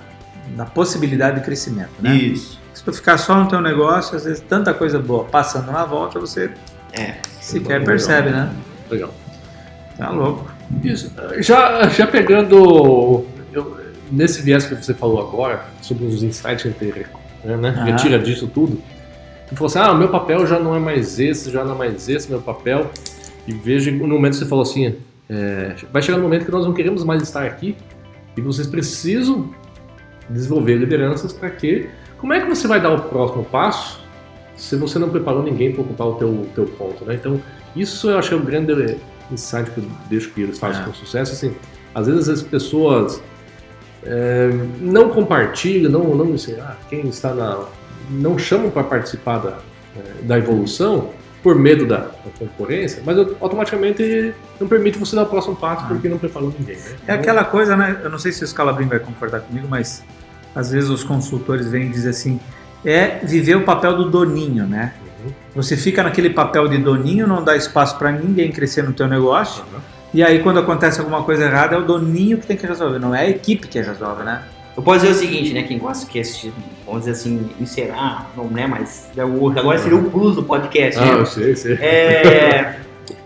[SPEAKER 1] da possibilidade de crescimento, né?
[SPEAKER 3] Isso.
[SPEAKER 1] Se tu ficar só no teu negócio, às vezes tanta coisa boa passando na volta, você
[SPEAKER 3] É.
[SPEAKER 1] sequer percebe, né?
[SPEAKER 2] Legal.
[SPEAKER 1] Tá louco.
[SPEAKER 2] Isso. Já, já pegando eu- nesse viés que você falou agora, sobre os insights que a gente né,
[SPEAKER 1] Aham.
[SPEAKER 2] retira disso tudo, tu falou assim, ah, o meu papel já não é mais esse, já não é mais esse, meu papel. E veja, no momento que você falou assim, é, vai chegar um momento que nós não queremos mais estar aqui e vocês precisam desenvolver lideranças para que... Como é que você vai dar o próximo passo se você não preparou ninguém para ocupar o teu, teu ponto, né? Então, isso eu acho que é o grande insight que eu deixo que eles fazem
[SPEAKER 1] É.
[SPEAKER 2] com sucesso, assim, às vezes as pessoas é, não compartilham, não, não sei, quem está na... não chamam para participar da, é, da evolução por medo da, da concorrência, mas automaticamente não permite você dar o próximo passo porque não preparou ninguém, né?
[SPEAKER 1] É aquela coisa, né? Eu não sei se o Scalabrin vai concordar comigo, mas às vezes os consultores vêm e dizem assim: é viver o papel do doninho, né?
[SPEAKER 2] Uhum.
[SPEAKER 1] Você fica naquele papel de doninho, não dá espaço para ninguém crescer no teu negócio. E aí, quando acontece alguma coisa errada, é o doninho que tem que resolver, não é a equipe que resolve, né?
[SPEAKER 3] Eu posso dizer o seguinte, né? Quem gosta que assistir, vamos dizer assim, encerrar, não é mais. é o- Agora seria o plus do podcast.
[SPEAKER 2] Ah,
[SPEAKER 3] né?
[SPEAKER 2] eu sei, sei.
[SPEAKER 3] É,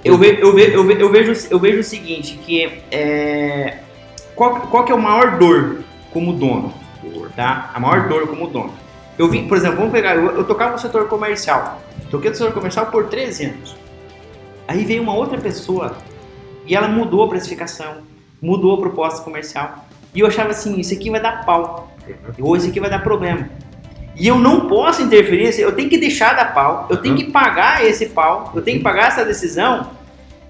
[SPEAKER 3] eu, ve- eu, ve- eu, ve- eu vejo, eu vejo o seguinte, que é, qual, qual que é o maior dor como dono? Tá? A maior dor como dono. Eu vi, por exemplo, vamos pegar, eu, eu tocava no setor comercial. Toquei no setor comercial por 13 anos. Aí veio uma outra pessoa e ela mudou a precificação, mudou a proposta comercial. E eu achava assim, isso aqui vai dar pau. Ou isso aqui vai dar problema. E eu não posso interferir, eu tenho que deixar dar pau, eu tenho que pagar esse pau, eu tenho que pagar essa decisão,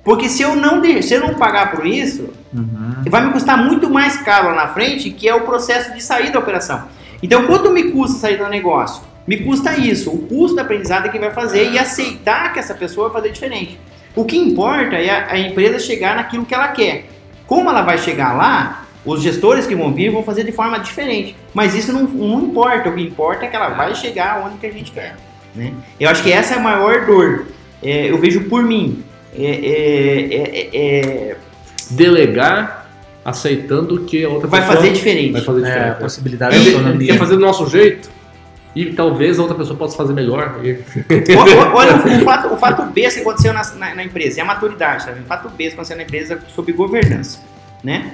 [SPEAKER 3] porque se eu não, se eu não pagar por isso,
[SPEAKER 1] Uhum.
[SPEAKER 3] vai me custar muito mais caro lá na frente, que é o processo de sair da operação. Então, quanto me custa sair do negócio? Me custa isso, o custo da aprendizado é que vai fazer e aceitar que essa pessoa vai fazer diferente. O que importa é a, a empresa chegar naquilo que ela quer. Como ela vai chegar lá, os gestores que vão vir vão fazer de forma diferente. Mas isso não, não importa, o que importa é que ela vai chegar onde que a gente quer. Né? Eu acho que essa é a maior dor. É, eu vejo por mim. É, é, é, é,
[SPEAKER 2] Delegar aceitando que a outra
[SPEAKER 3] vai
[SPEAKER 2] pessoa
[SPEAKER 3] fazer diferente.
[SPEAKER 2] vai fazer
[SPEAKER 1] É, a
[SPEAKER 2] diferente. né?
[SPEAKER 1] possibilidade
[SPEAKER 2] Ele
[SPEAKER 1] de autonomia.
[SPEAKER 2] quer fazer do nosso jeito e talvez a outra pessoa possa fazer melhor.
[SPEAKER 3] Olha, olha o, fato, o fato B que aconteceu na, na, na empresa, é a maturidade, sabe? O fato B que aconteceu na empresa sobre governança, né?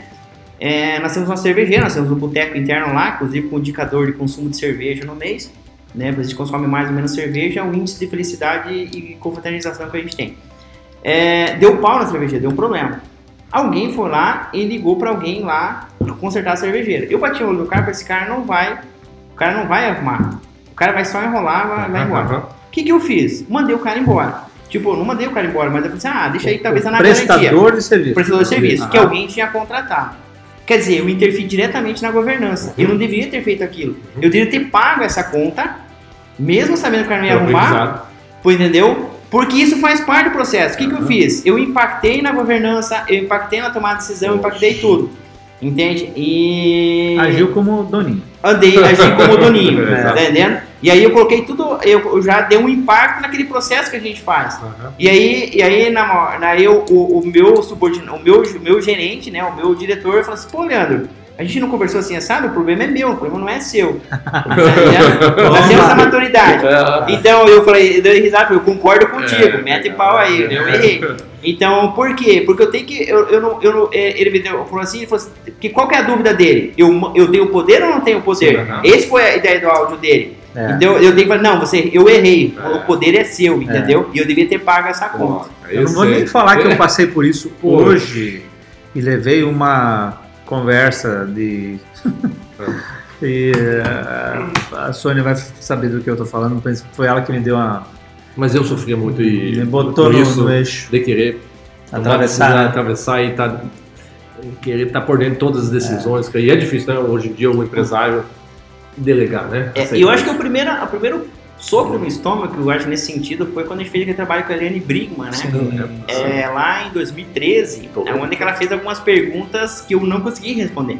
[SPEAKER 3] É, nós temos uma cervejeira, nós temos um boteco interno lá, inclusive com um indicador de consumo de cerveja no mês, né? A gente consome mais ou menos cerveja, o índice de felicidade e confraternização que a gente tem. É, deu pau na cervejeira, deu um problema. Alguém foi lá e ligou para alguém lá consertar a cervejeira. Eu bati o olho no cara, esse cara não vai, o cara não vai arrumar. O cara vai só enrolar, vai, vai embora. O que, que eu fiz? Mandei o cara embora. Tipo, eu não mandei o cara embora, mas eu pensei, ah, deixa aí, talvez na garantia.
[SPEAKER 1] Prestador de serviço.
[SPEAKER 3] Prestador de serviço, que alguém tinha contratado. Quer dizer, eu interferi diretamente na governança. Eu não deveria ter feito aquilo. Eu deveria ter pago essa conta, mesmo sabendo que o cara não ia arrumar, pô, entendeu? Porque isso faz parte do processo. O que, que eu fiz? Eu impactei na governança, eu impactei na tomada de decisão, eu impactei tudo. Entende? E.
[SPEAKER 1] Agiu como Doninho.
[SPEAKER 3] Andei, agi como doninho, tá entendendo? E aí eu coloquei tudo, eu, já dei um impacto naquele processo que a gente faz.
[SPEAKER 2] Aham.
[SPEAKER 3] E aí, e aí na, na eu, o, o meu subordinado, o meu, meu gerente, né, o meu diretor, falou assim, pô, Leandro, a gente não conversou assim, sabe? O problema é meu, o problema não é seu. Nós temos essa maturidade.
[SPEAKER 2] É.
[SPEAKER 3] Então eu falei, eu dei risada, eu concordo contigo,
[SPEAKER 2] É,
[SPEAKER 3] mete pau aí,
[SPEAKER 2] é.
[SPEAKER 3] eu errei. Então, por quê? Porque eu tenho que. Eu, eu não, eu não, é, ele me deu, falou assim, ele falou assim, que qual que é a dúvida dele? Eu, eu tenho poder ou não tenho poder? Esse foi a ideia do áudio dele.
[SPEAKER 1] É.
[SPEAKER 3] Então eu tenho que falar, não, você, eu errei,
[SPEAKER 2] É.
[SPEAKER 3] o poder é seu, entendeu? E eu devia ter pago essa conta.
[SPEAKER 1] Eu não vou nem falar que eu passei por isso hoje e levei uma conversa de. e eh, a Sônia vai saber do que eu tô falando, foi ela que me deu uma.
[SPEAKER 2] Mas eu sofria muito e
[SPEAKER 1] me botou
[SPEAKER 2] por
[SPEAKER 1] no,
[SPEAKER 2] isso
[SPEAKER 1] no eixo.
[SPEAKER 2] de querer
[SPEAKER 1] Atravessar, né?
[SPEAKER 2] atravessar e tá, querer estar por dentro de todas as decisões. que aí é difícil, né? Hoje em dia o empresário delegar, né?
[SPEAKER 3] É, eu acho que o primeiro, a primeiro soco no estômago, eu acho nesse sentido, foi quando a gente fez aquele trabalho com a Eliane Brigman, né?
[SPEAKER 1] Sim.
[SPEAKER 3] É, lá em 2013,
[SPEAKER 2] Tô.
[SPEAKER 3] é onde que ela fez algumas perguntas que eu não consegui responder.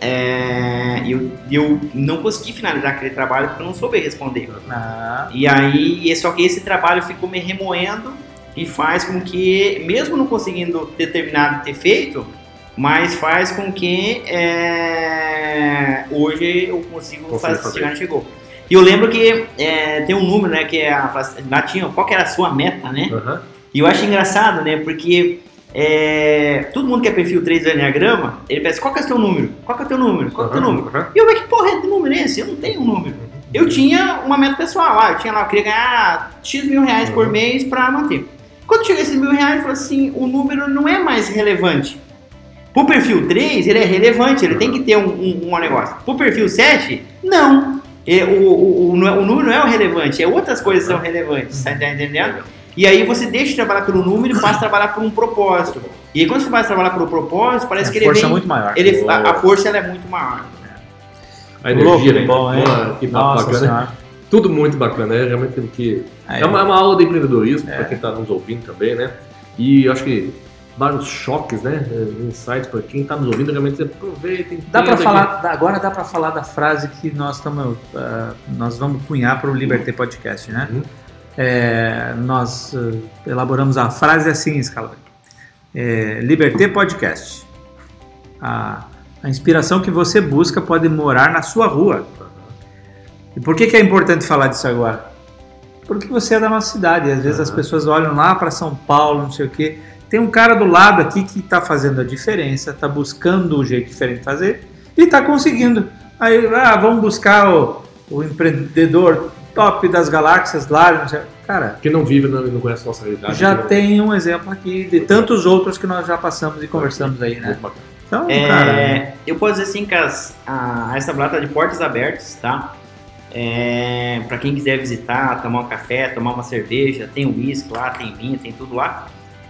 [SPEAKER 3] É, eu, eu não consegui finalizar aquele trabalho porque eu não soube responder.
[SPEAKER 1] Ah,
[SPEAKER 3] E aí, só que esse trabalho ficou me remoendo e faz com que, mesmo não conseguindo ter terminado ter feito, mas faz com que é, hoje eu
[SPEAKER 2] Consiga
[SPEAKER 3] chegar onde chegou. E eu lembro que é, tem um número, né, que é a, lá tinha, qual que era a sua meta, né?
[SPEAKER 2] Aham.
[SPEAKER 3] E eu acho engraçado, né? Porque é, todo mundo que é perfil 3 do Enneagrama, ele pensa, qual que é o teu número? Qual que é o teu número? Qual que é o teu número?
[SPEAKER 2] Aham.
[SPEAKER 3] E eu, mas que porra de número é esse? Eu não tenho um número. Eu tinha uma meta pessoal, ah, eu tinha lá, eu queria ganhar X mil reais por
[SPEAKER 2] Uhum.
[SPEAKER 3] mês pra manter. Quando chega esses mil reais, eu falo assim, o número não é mais relevante. Pro perfil 3, ele é relevante, ele tem que ter um, um, um negócio. Pro perfil 7, não. É, o, o, o, é- o número não é o relevante, é outras coisas que são relevantes, tá entendendo? E aí você deixa de trabalhar pelo número e passa a trabalhar por um propósito. E aí quando você vai trabalhar pelo propósito, parece
[SPEAKER 1] a
[SPEAKER 3] que ele
[SPEAKER 1] força
[SPEAKER 3] vem...
[SPEAKER 1] é muito maior.
[SPEAKER 3] ele, a, a força ela é muito maior.
[SPEAKER 2] A energia,
[SPEAKER 1] Louco, bom, hein?
[SPEAKER 2] Boa, que
[SPEAKER 1] Nossa
[SPEAKER 2] bacana.
[SPEAKER 1] senhora.
[SPEAKER 2] Tudo muito bacana, é realmente o que.
[SPEAKER 1] Aí,
[SPEAKER 2] É uma, é uma aula de empreendedorismo
[SPEAKER 1] É.
[SPEAKER 2] para quem está nos ouvindo também, né? E eu acho que vários choques, né? eh, Insights para quem está nos ouvindo, realmente aproveitem.
[SPEAKER 1] Dá para falar, dá- agora dá para falar da frase que nós estamos, ah, nós vamos cunhar para o Liberté Podcast, né?
[SPEAKER 2] Uhum.
[SPEAKER 1] É, nós ah, elaboramos a frase assim, Scalabri. É, Liberté Podcast. A, a inspiração que você busca pode morar na sua rua. E por que, que é importante falar disso agora? Porque você é da nossa cidade. Às vezes as pessoas olham lá para São Paulo, não sei o quê. Tem um cara do lado aqui que está fazendo a diferença, está buscando o jeito diferente de fazer e está conseguindo. Aí, ah, vamos buscar o, o empreendedor top das galáxias lá. Não sei. Cara,
[SPEAKER 2] Quem não vive não, não conhece a nossa realidade.
[SPEAKER 1] já
[SPEAKER 2] que não-
[SPEAKER 1] tem um exemplo aqui de tantos outros que nós já passamos e conversamos aí, né? Então,
[SPEAKER 3] É,
[SPEAKER 1] cara,
[SPEAKER 3] eu posso dizer assim que as, a, a Establá tá de portas abertas, tá? É, para quem quiser visitar, tomar um café, tomar uma cerveja, tem uísque lá, tem vinho, tem tudo lá.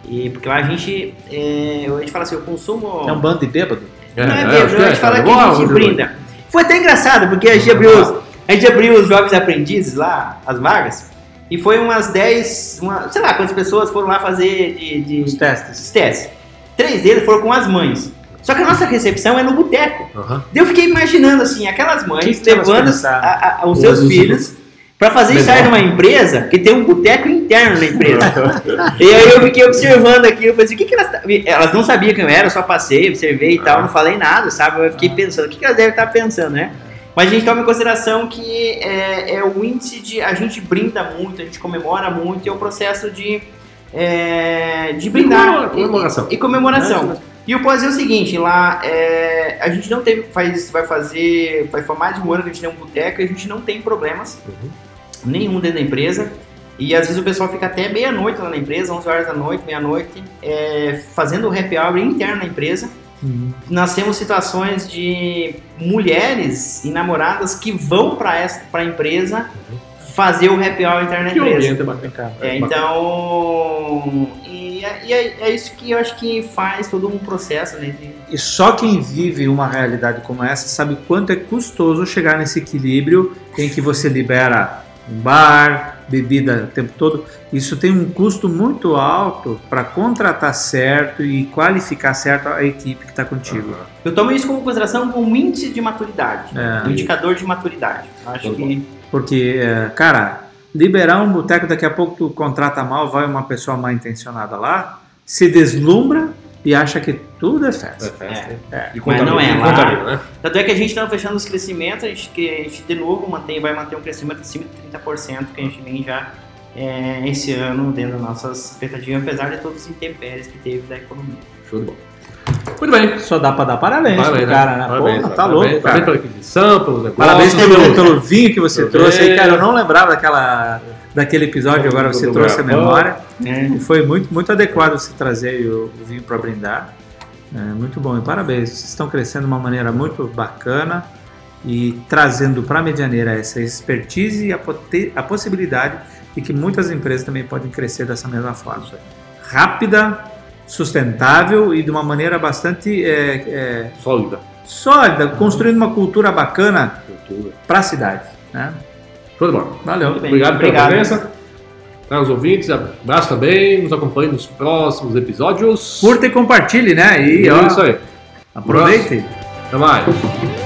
[SPEAKER 3] E porque lá a gente, é, a gente fala assim, eu consumo.
[SPEAKER 1] é um bando de bêbado.
[SPEAKER 2] É,
[SPEAKER 3] não é,
[SPEAKER 2] é,
[SPEAKER 3] bêbado,
[SPEAKER 2] que
[SPEAKER 3] a
[SPEAKER 2] é,
[SPEAKER 3] gente fala que a gente brinda. Foi até engraçado, porque a gente abriu os, a gente abriu os jovens aprendizes lá, as vagas, e foi umas 10, uma, sei lá quantas pessoas foram lá fazer de, de,
[SPEAKER 1] Os testes.
[SPEAKER 3] esses testes. Três deles foram com as mães. Só que a nossa recepção é no boteco. Daí Eu fiquei imaginando assim, aquelas mães
[SPEAKER 1] Que que
[SPEAKER 3] levando a- a- os seus
[SPEAKER 2] Os-
[SPEAKER 3] filhos pra fazer estar numa empresa que tem um boteco interno na empresa. e aí eu fiquei observando aquilo, eu falei assim, o que, que elas. tá-" Elas não sabiam quem eu era, eu só passei, observei e tal,
[SPEAKER 2] Ah.
[SPEAKER 3] não falei nada, sabe? Eu fiquei pensando, o que, que elas devem estar pensando, né? Mas a gente toma em consideração que é, é o índice de. A gente brinda muito, a gente comemora muito, e é o processo de. é, de brindar.
[SPEAKER 2] comemoração.
[SPEAKER 3] E, e comemoração. E eu posso dizer o seguinte, lá é, a gente não teve, faz, vai fazer, vai fazer mais de um ano que a gente tem um boteco e a gente não tem problemas
[SPEAKER 2] Uhum.
[SPEAKER 3] nenhum dentro da empresa. E às vezes o pessoal fica até meia-noite lá na empresa, 11 horas da noite, meia-noite, é, fazendo o happy hour interno na empresa. Nós temos situações de mulheres e namoradas que vão para a empresa fazer o happy hour interno na
[SPEAKER 2] Que o
[SPEAKER 3] empresa.
[SPEAKER 2] ambiente é
[SPEAKER 3] É,
[SPEAKER 2] bacana.
[SPEAKER 3] então, e, é, e é- é isso que eu acho que faz todo um processo, né?
[SPEAKER 1] E só quem vive uma realidade como essa sabe quanto é custoso chegar nesse equilíbrio em que você libera um bar, bebida o tempo todo, isso tem um custo muito alto para contratar certo e qualificar certo a equipe que está contigo.
[SPEAKER 3] Eu tomo isso como consideração como um índice de maturidade,
[SPEAKER 1] É.
[SPEAKER 3] um indicador de maturidade. Acho que
[SPEAKER 1] Porque, é, cara, liberar um boteco, daqui a pouco tu contrata mal, vai uma pessoa mal intencionada lá, se deslumbra e acha que tudo é
[SPEAKER 2] É
[SPEAKER 1] festa.
[SPEAKER 2] festa.
[SPEAKER 1] É.
[SPEAKER 2] E
[SPEAKER 3] Mas não é,
[SPEAKER 2] contamina,
[SPEAKER 3] lá-
[SPEAKER 2] contamina, né?
[SPEAKER 3] Tanto é que a gente está fechando os crescimentos, a gente, que a gente de novo mantém, vai manter um crescimento acima de 30% que a gente vem já é, esse ano dentro das nossas expectativas, apesar de todos os intempéries que teve da economia.
[SPEAKER 2] Show de bola. Muito bem.
[SPEAKER 1] Só dá pra dar parabéns
[SPEAKER 2] Parabéns,
[SPEAKER 1] pro
[SPEAKER 2] né?
[SPEAKER 1] cara, né?
[SPEAKER 2] Parabéns,
[SPEAKER 1] Porra, tá
[SPEAKER 2] parabéns,
[SPEAKER 1] louco,
[SPEAKER 2] Parabéns
[SPEAKER 1] cara.
[SPEAKER 2] pela aquisição, pelos negócios.
[SPEAKER 1] Parabéns pelo, pelo vinho que você trouxe aí, cara. Eu não lembrava daquela, daquele episódio, agora você trouxe a memória.
[SPEAKER 3] É.
[SPEAKER 1] E foi muito, muito adequado você trazer o, o vinho para brindar. É, muito bom e parabéns. Vocês estão crescendo de uma maneira muito bacana e trazendo para a Medianeira essa expertise e a, a possibilidade de que muitas empresas também podem crescer dessa mesma forma. Rápida, sustentável e de uma maneira bastante é, é,
[SPEAKER 2] Sólida.
[SPEAKER 1] sólida, construindo uma cultura bacana para a cidade. Né?
[SPEAKER 2] Show de bola.
[SPEAKER 1] Valeu.
[SPEAKER 3] Muito bem.
[SPEAKER 2] Obrigado pela
[SPEAKER 3] Obrigado.
[SPEAKER 2] presença. Para os ouvintes, abraço também. Nos acompanhe nos próximos episódios.
[SPEAKER 1] Curta e compartilhe, né? E
[SPEAKER 2] E
[SPEAKER 1] ó,
[SPEAKER 2] é isso aí.
[SPEAKER 1] aproveite.
[SPEAKER 2] Até mais.